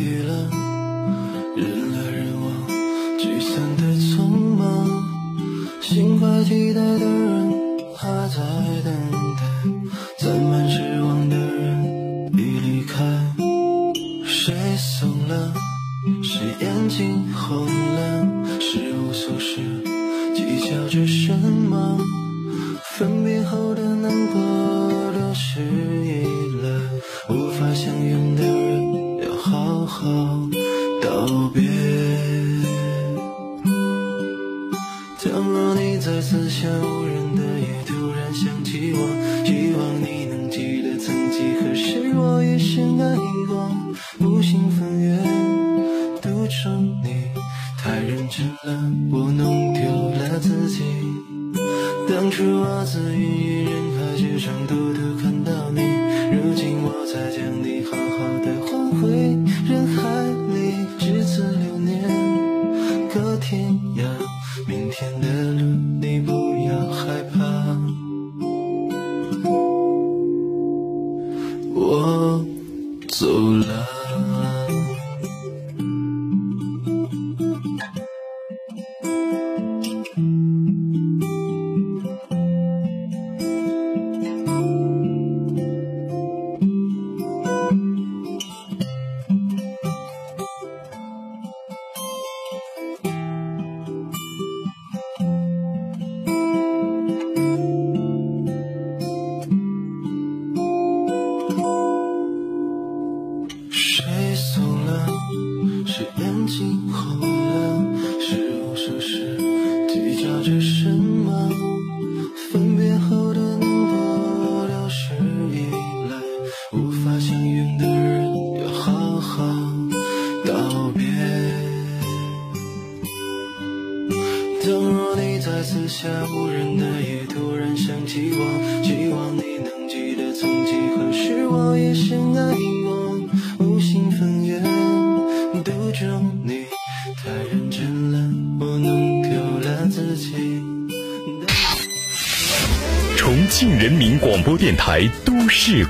雨了，人来人往，聚散的匆忙。心怀期待的人还在等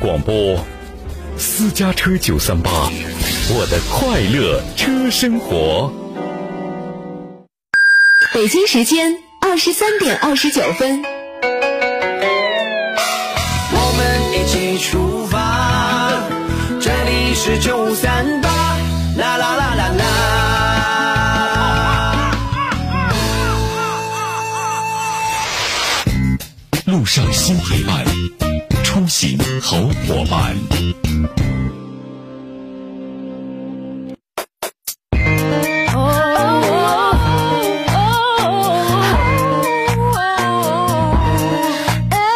广播，私家车九三八，我的快乐车生活。北京时间二十三点二十九分。我们一起出发，这里是九三八，啦啦啦啦啦。路上新陪伴，行好伙伴。哦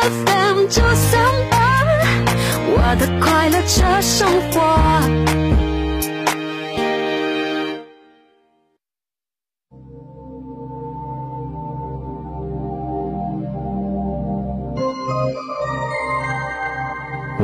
FM 九三八，我的快乐车生活。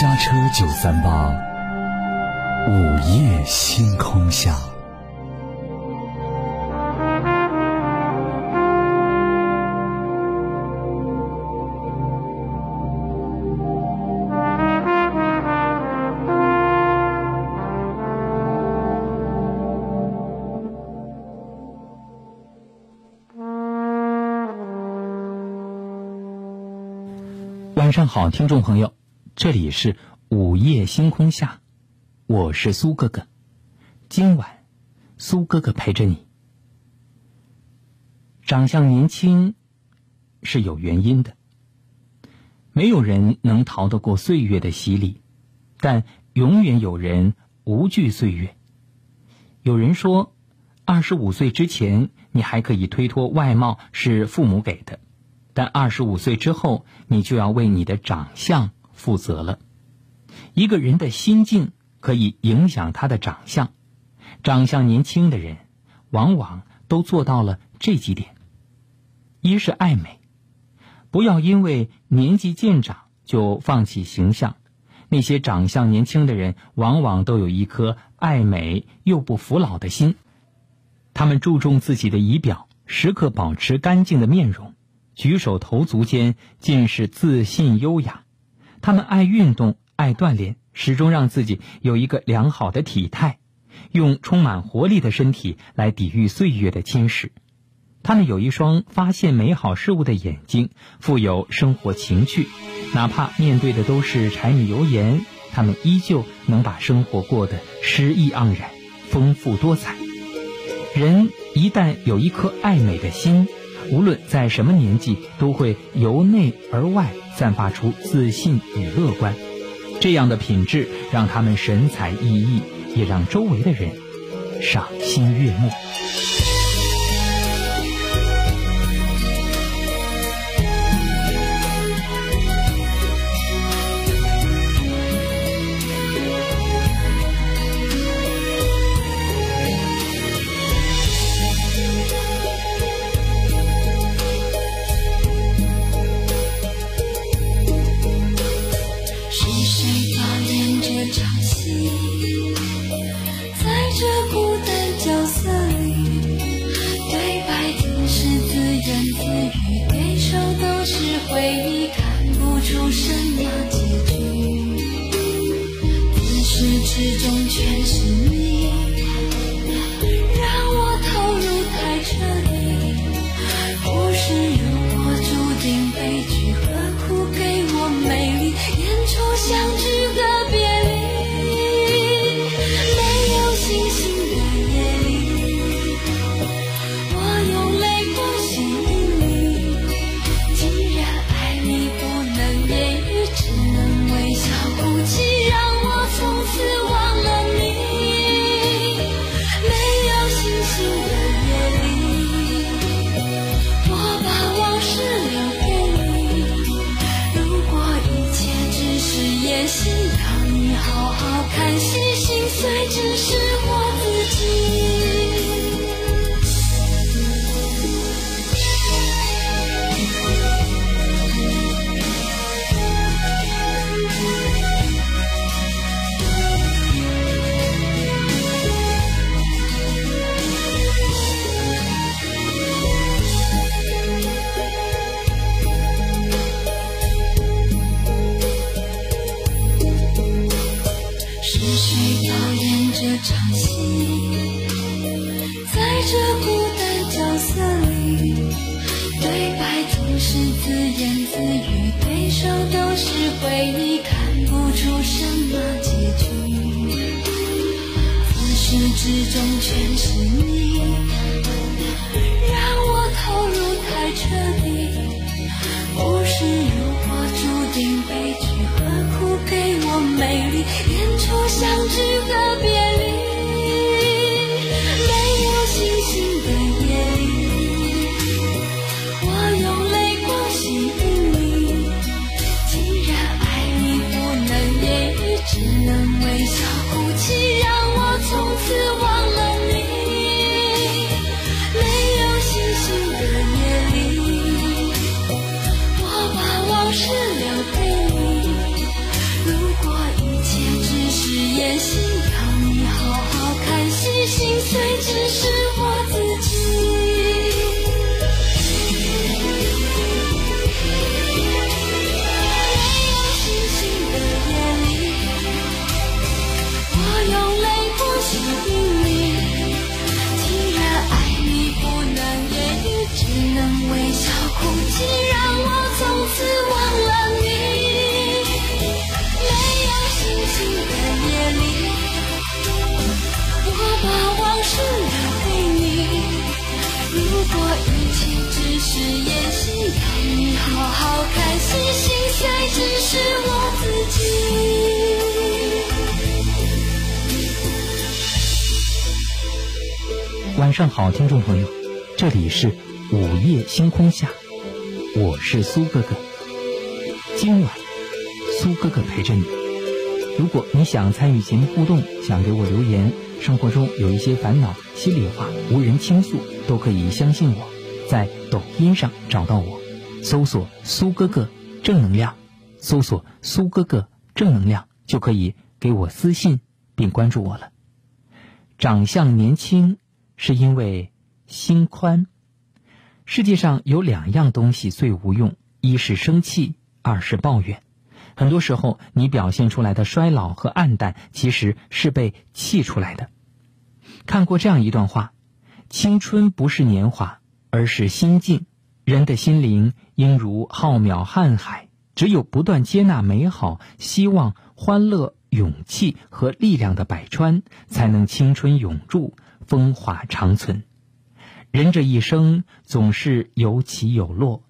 家车九三八，午夜星空下。晚上好，听众朋友，这里是午夜星空下，我是苏哥哥。今晚，苏哥哥陪着你。长相年轻是有原因的，没有人能逃得过岁月的洗礼，但永远有人无惧岁月。有人说，二十五岁之前，你还可以推脱外貌是父母给的。但二十五岁之后，你就要为你的长相负责了。一个人的心境可以影响他的长相，长相年轻的人，往往都做到了这几点：一是爱美，不要因为年纪渐长就放弃形象。那些长相年轻的人，往往都有一颗爱美又不服老的心，他们注重自己的仪表，时刻保持干净的面容。举手投足间尽是自信优雅，他们爱运动，爱锻炼，始终让自己有一个良好的体态，用充满活力的身体来抵御岁月的侵蚀。他们有一双发现美好事物的眼睛，富有生活情趣，哪怕面对的都是柴米油盐，他们依旧能把生活过得诗意盎然、丰富多彩。人一旦有一颗爱美的心。无论在什么年纪，都会由内而外散发出自信与乐观。这样的品质让他们神采奕奕，也让周围的人赏心悦目。是演戏，要你好好看戏，心碎只是我自己。晚上好，听众朋友，这里是午夜星空下，我是苏哥哥。今晚，苏哥哥陪着你。如果你想参与节目互动，想给我留言，生活中有一些烦恼、心里话无人倾诉，都可以相信我，在抖音上找到我，搜索“苏哥哥正能量”，搜索“苏哥哥正能量”就可以给我私信并关注我了。长相年轻是因为心宽。世界上有两样东西最无用，一是生气，二是抱怨。很多时候，你表现出来的衰老和暗淡，其实是被气出来的。看过这样一段话：青春不是年华，而是心境。人的心灵应如浩渺瀚海，只有不断接纳美好、希望、欢乐、勇气和力量的百川，才能青春永驻，风华长存。人这一生总是有起有落。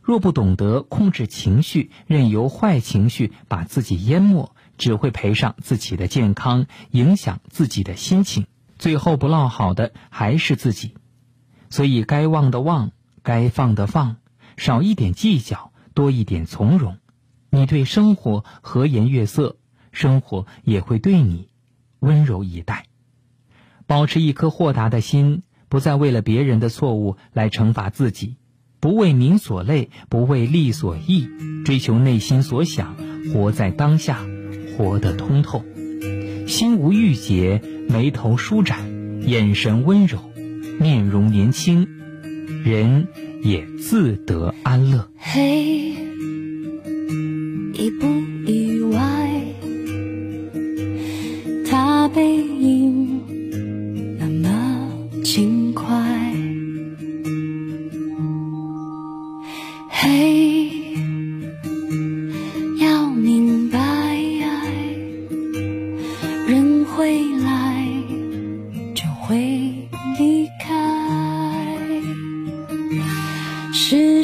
若不懂得控制情绪，任由坏情绪把自己淹没，只会赔上自己的健康，影响自己的心情，最后不落好的还是自己。所以，该忘的忘，该放的放，少一点计较，多一点从容。你对生活和颜悦色，生活也会对你温柔以待。保持一颗豁达的心，不再为了别人的错误来惩罚自己。不为名所累，不为利所役，追求内心所想，活在当下，活得通透，心无郁结，眉头舒展，眼神温柔，面容年轻，人也自得安乐。嘿，意不意外？他背影那么轻快。嘿，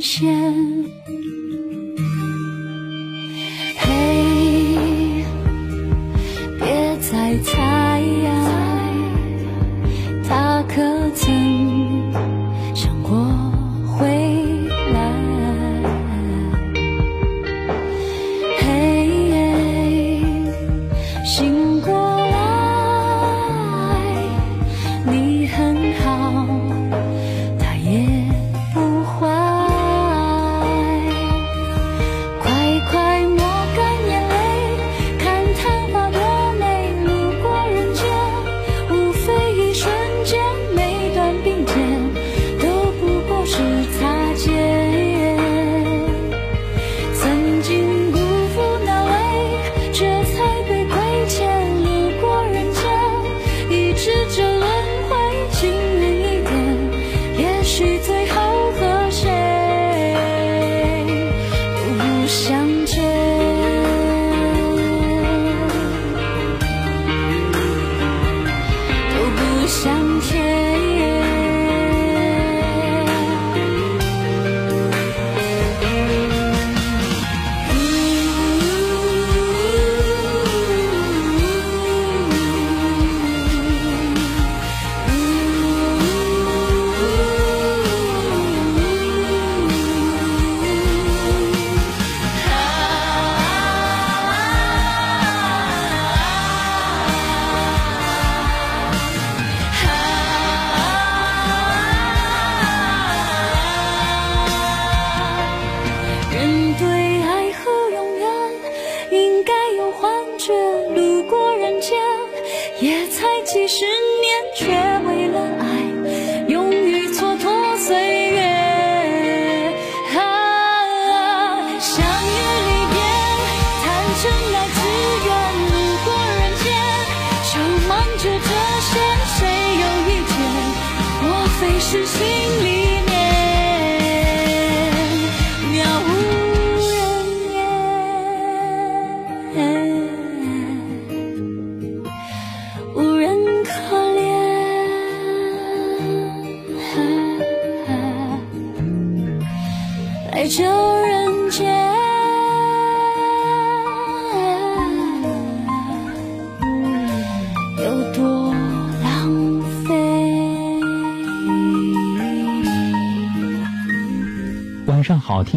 线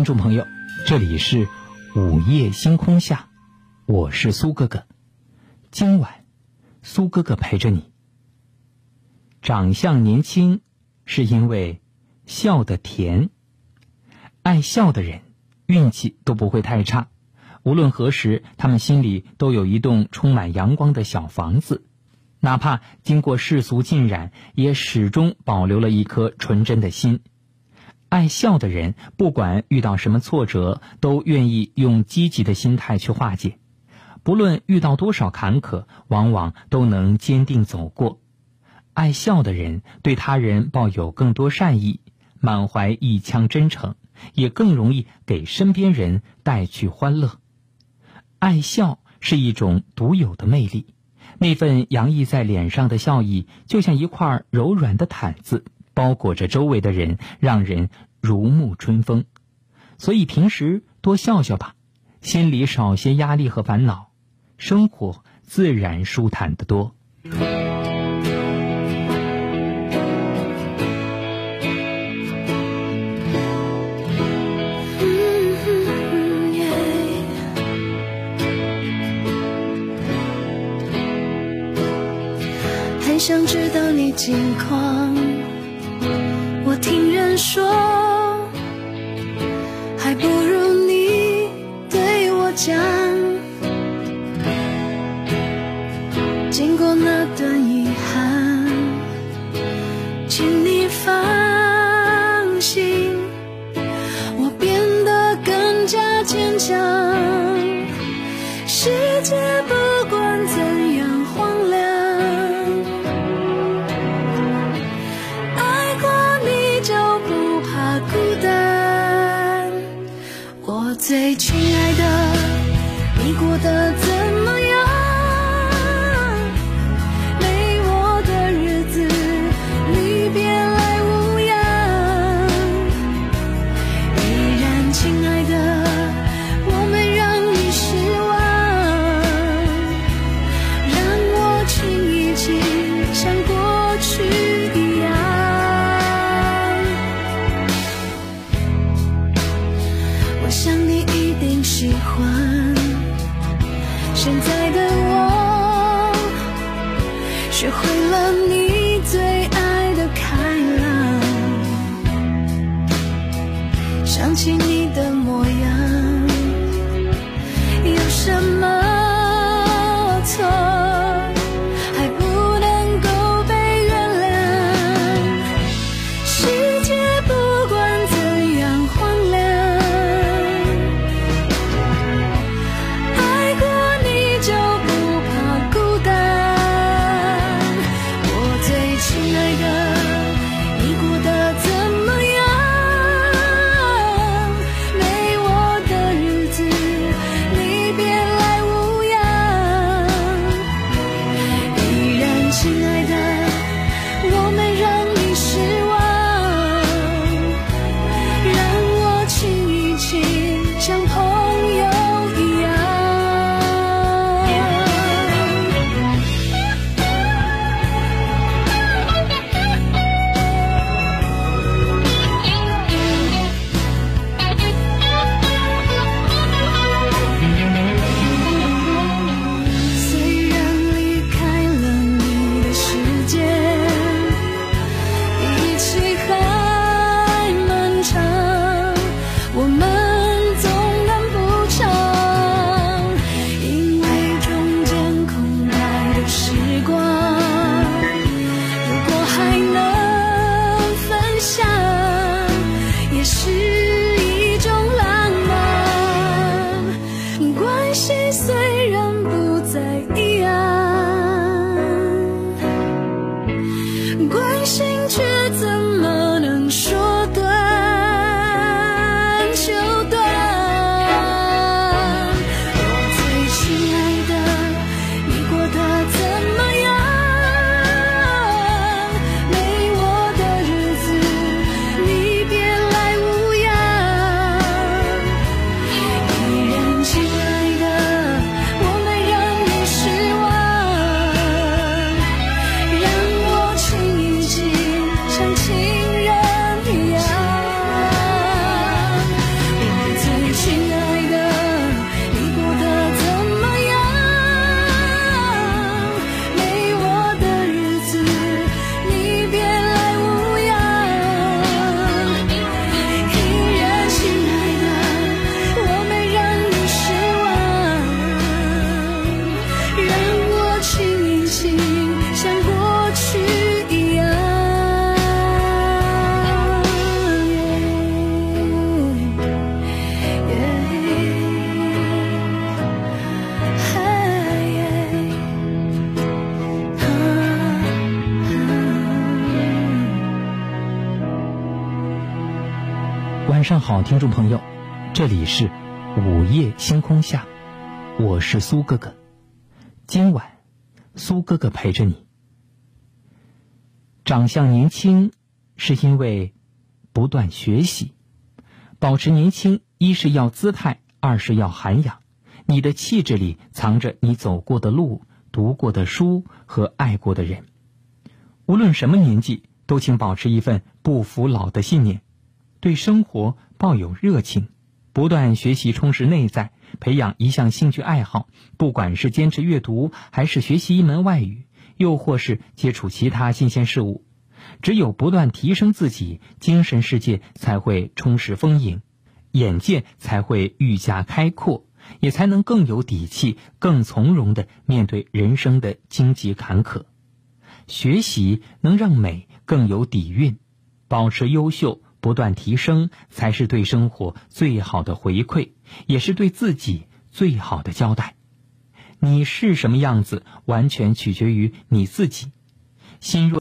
听众朋友，这里是午夜星空下，我是苏哥哥。今晚，苏哥哥陪着你。长相年轻，是因为笑得甜。爱笑的人，运气都不会太差。无论何时，他们心里都有一栋充满阳光的小房子。哪怕经过世俗浸染，也始终保留了一颗纯真的心。爱笑的人，不管遇到什么挫折，都愿意用积极的心态去化解。不论遇到多少坎坷，往往都能坚定走过。爱笑的人，对他人抱有更多善意，满怀一腔真诚，也更容易给身边人带去欢乐。爱笑是一种独有的魅力。那份洋溢在脸上的笑意，就像一块柔软的毯子，包裹着周围的人，让人如沐春风。所以平时多笑笑吧，心里少些压力和烦恼，生活自然舒坦得多。很想知道你近况，听人说，众朋友，这里是午夜星空下，我是苏哥哥。今晚，苏哥哥陪着你。长相年轻，是因为不断学习。保持年轻，一是要姿态，二是要涵养。你的气质里藏着你走过的路、读过的书和爱过的人。无论什么年纪，都请保持一份不服老的信念。对生活抱有热情，不断学习充实内在，培养一项兴趣爱好，不管是坚持阅读，还是学习一门外语，又或是接触其他新鲜事物，只有不断提升自己，精神世界才会充实丰盈，眼界才会愈加开阔，也才能更有底气、更从容的面对人生的荆棘坎坷。学习能让美更有底蕴，保持优秀。不断提升，才是对生活最好的回馈，也是对自己最好的交代。你是什么样子，完全取决于你自己。心若。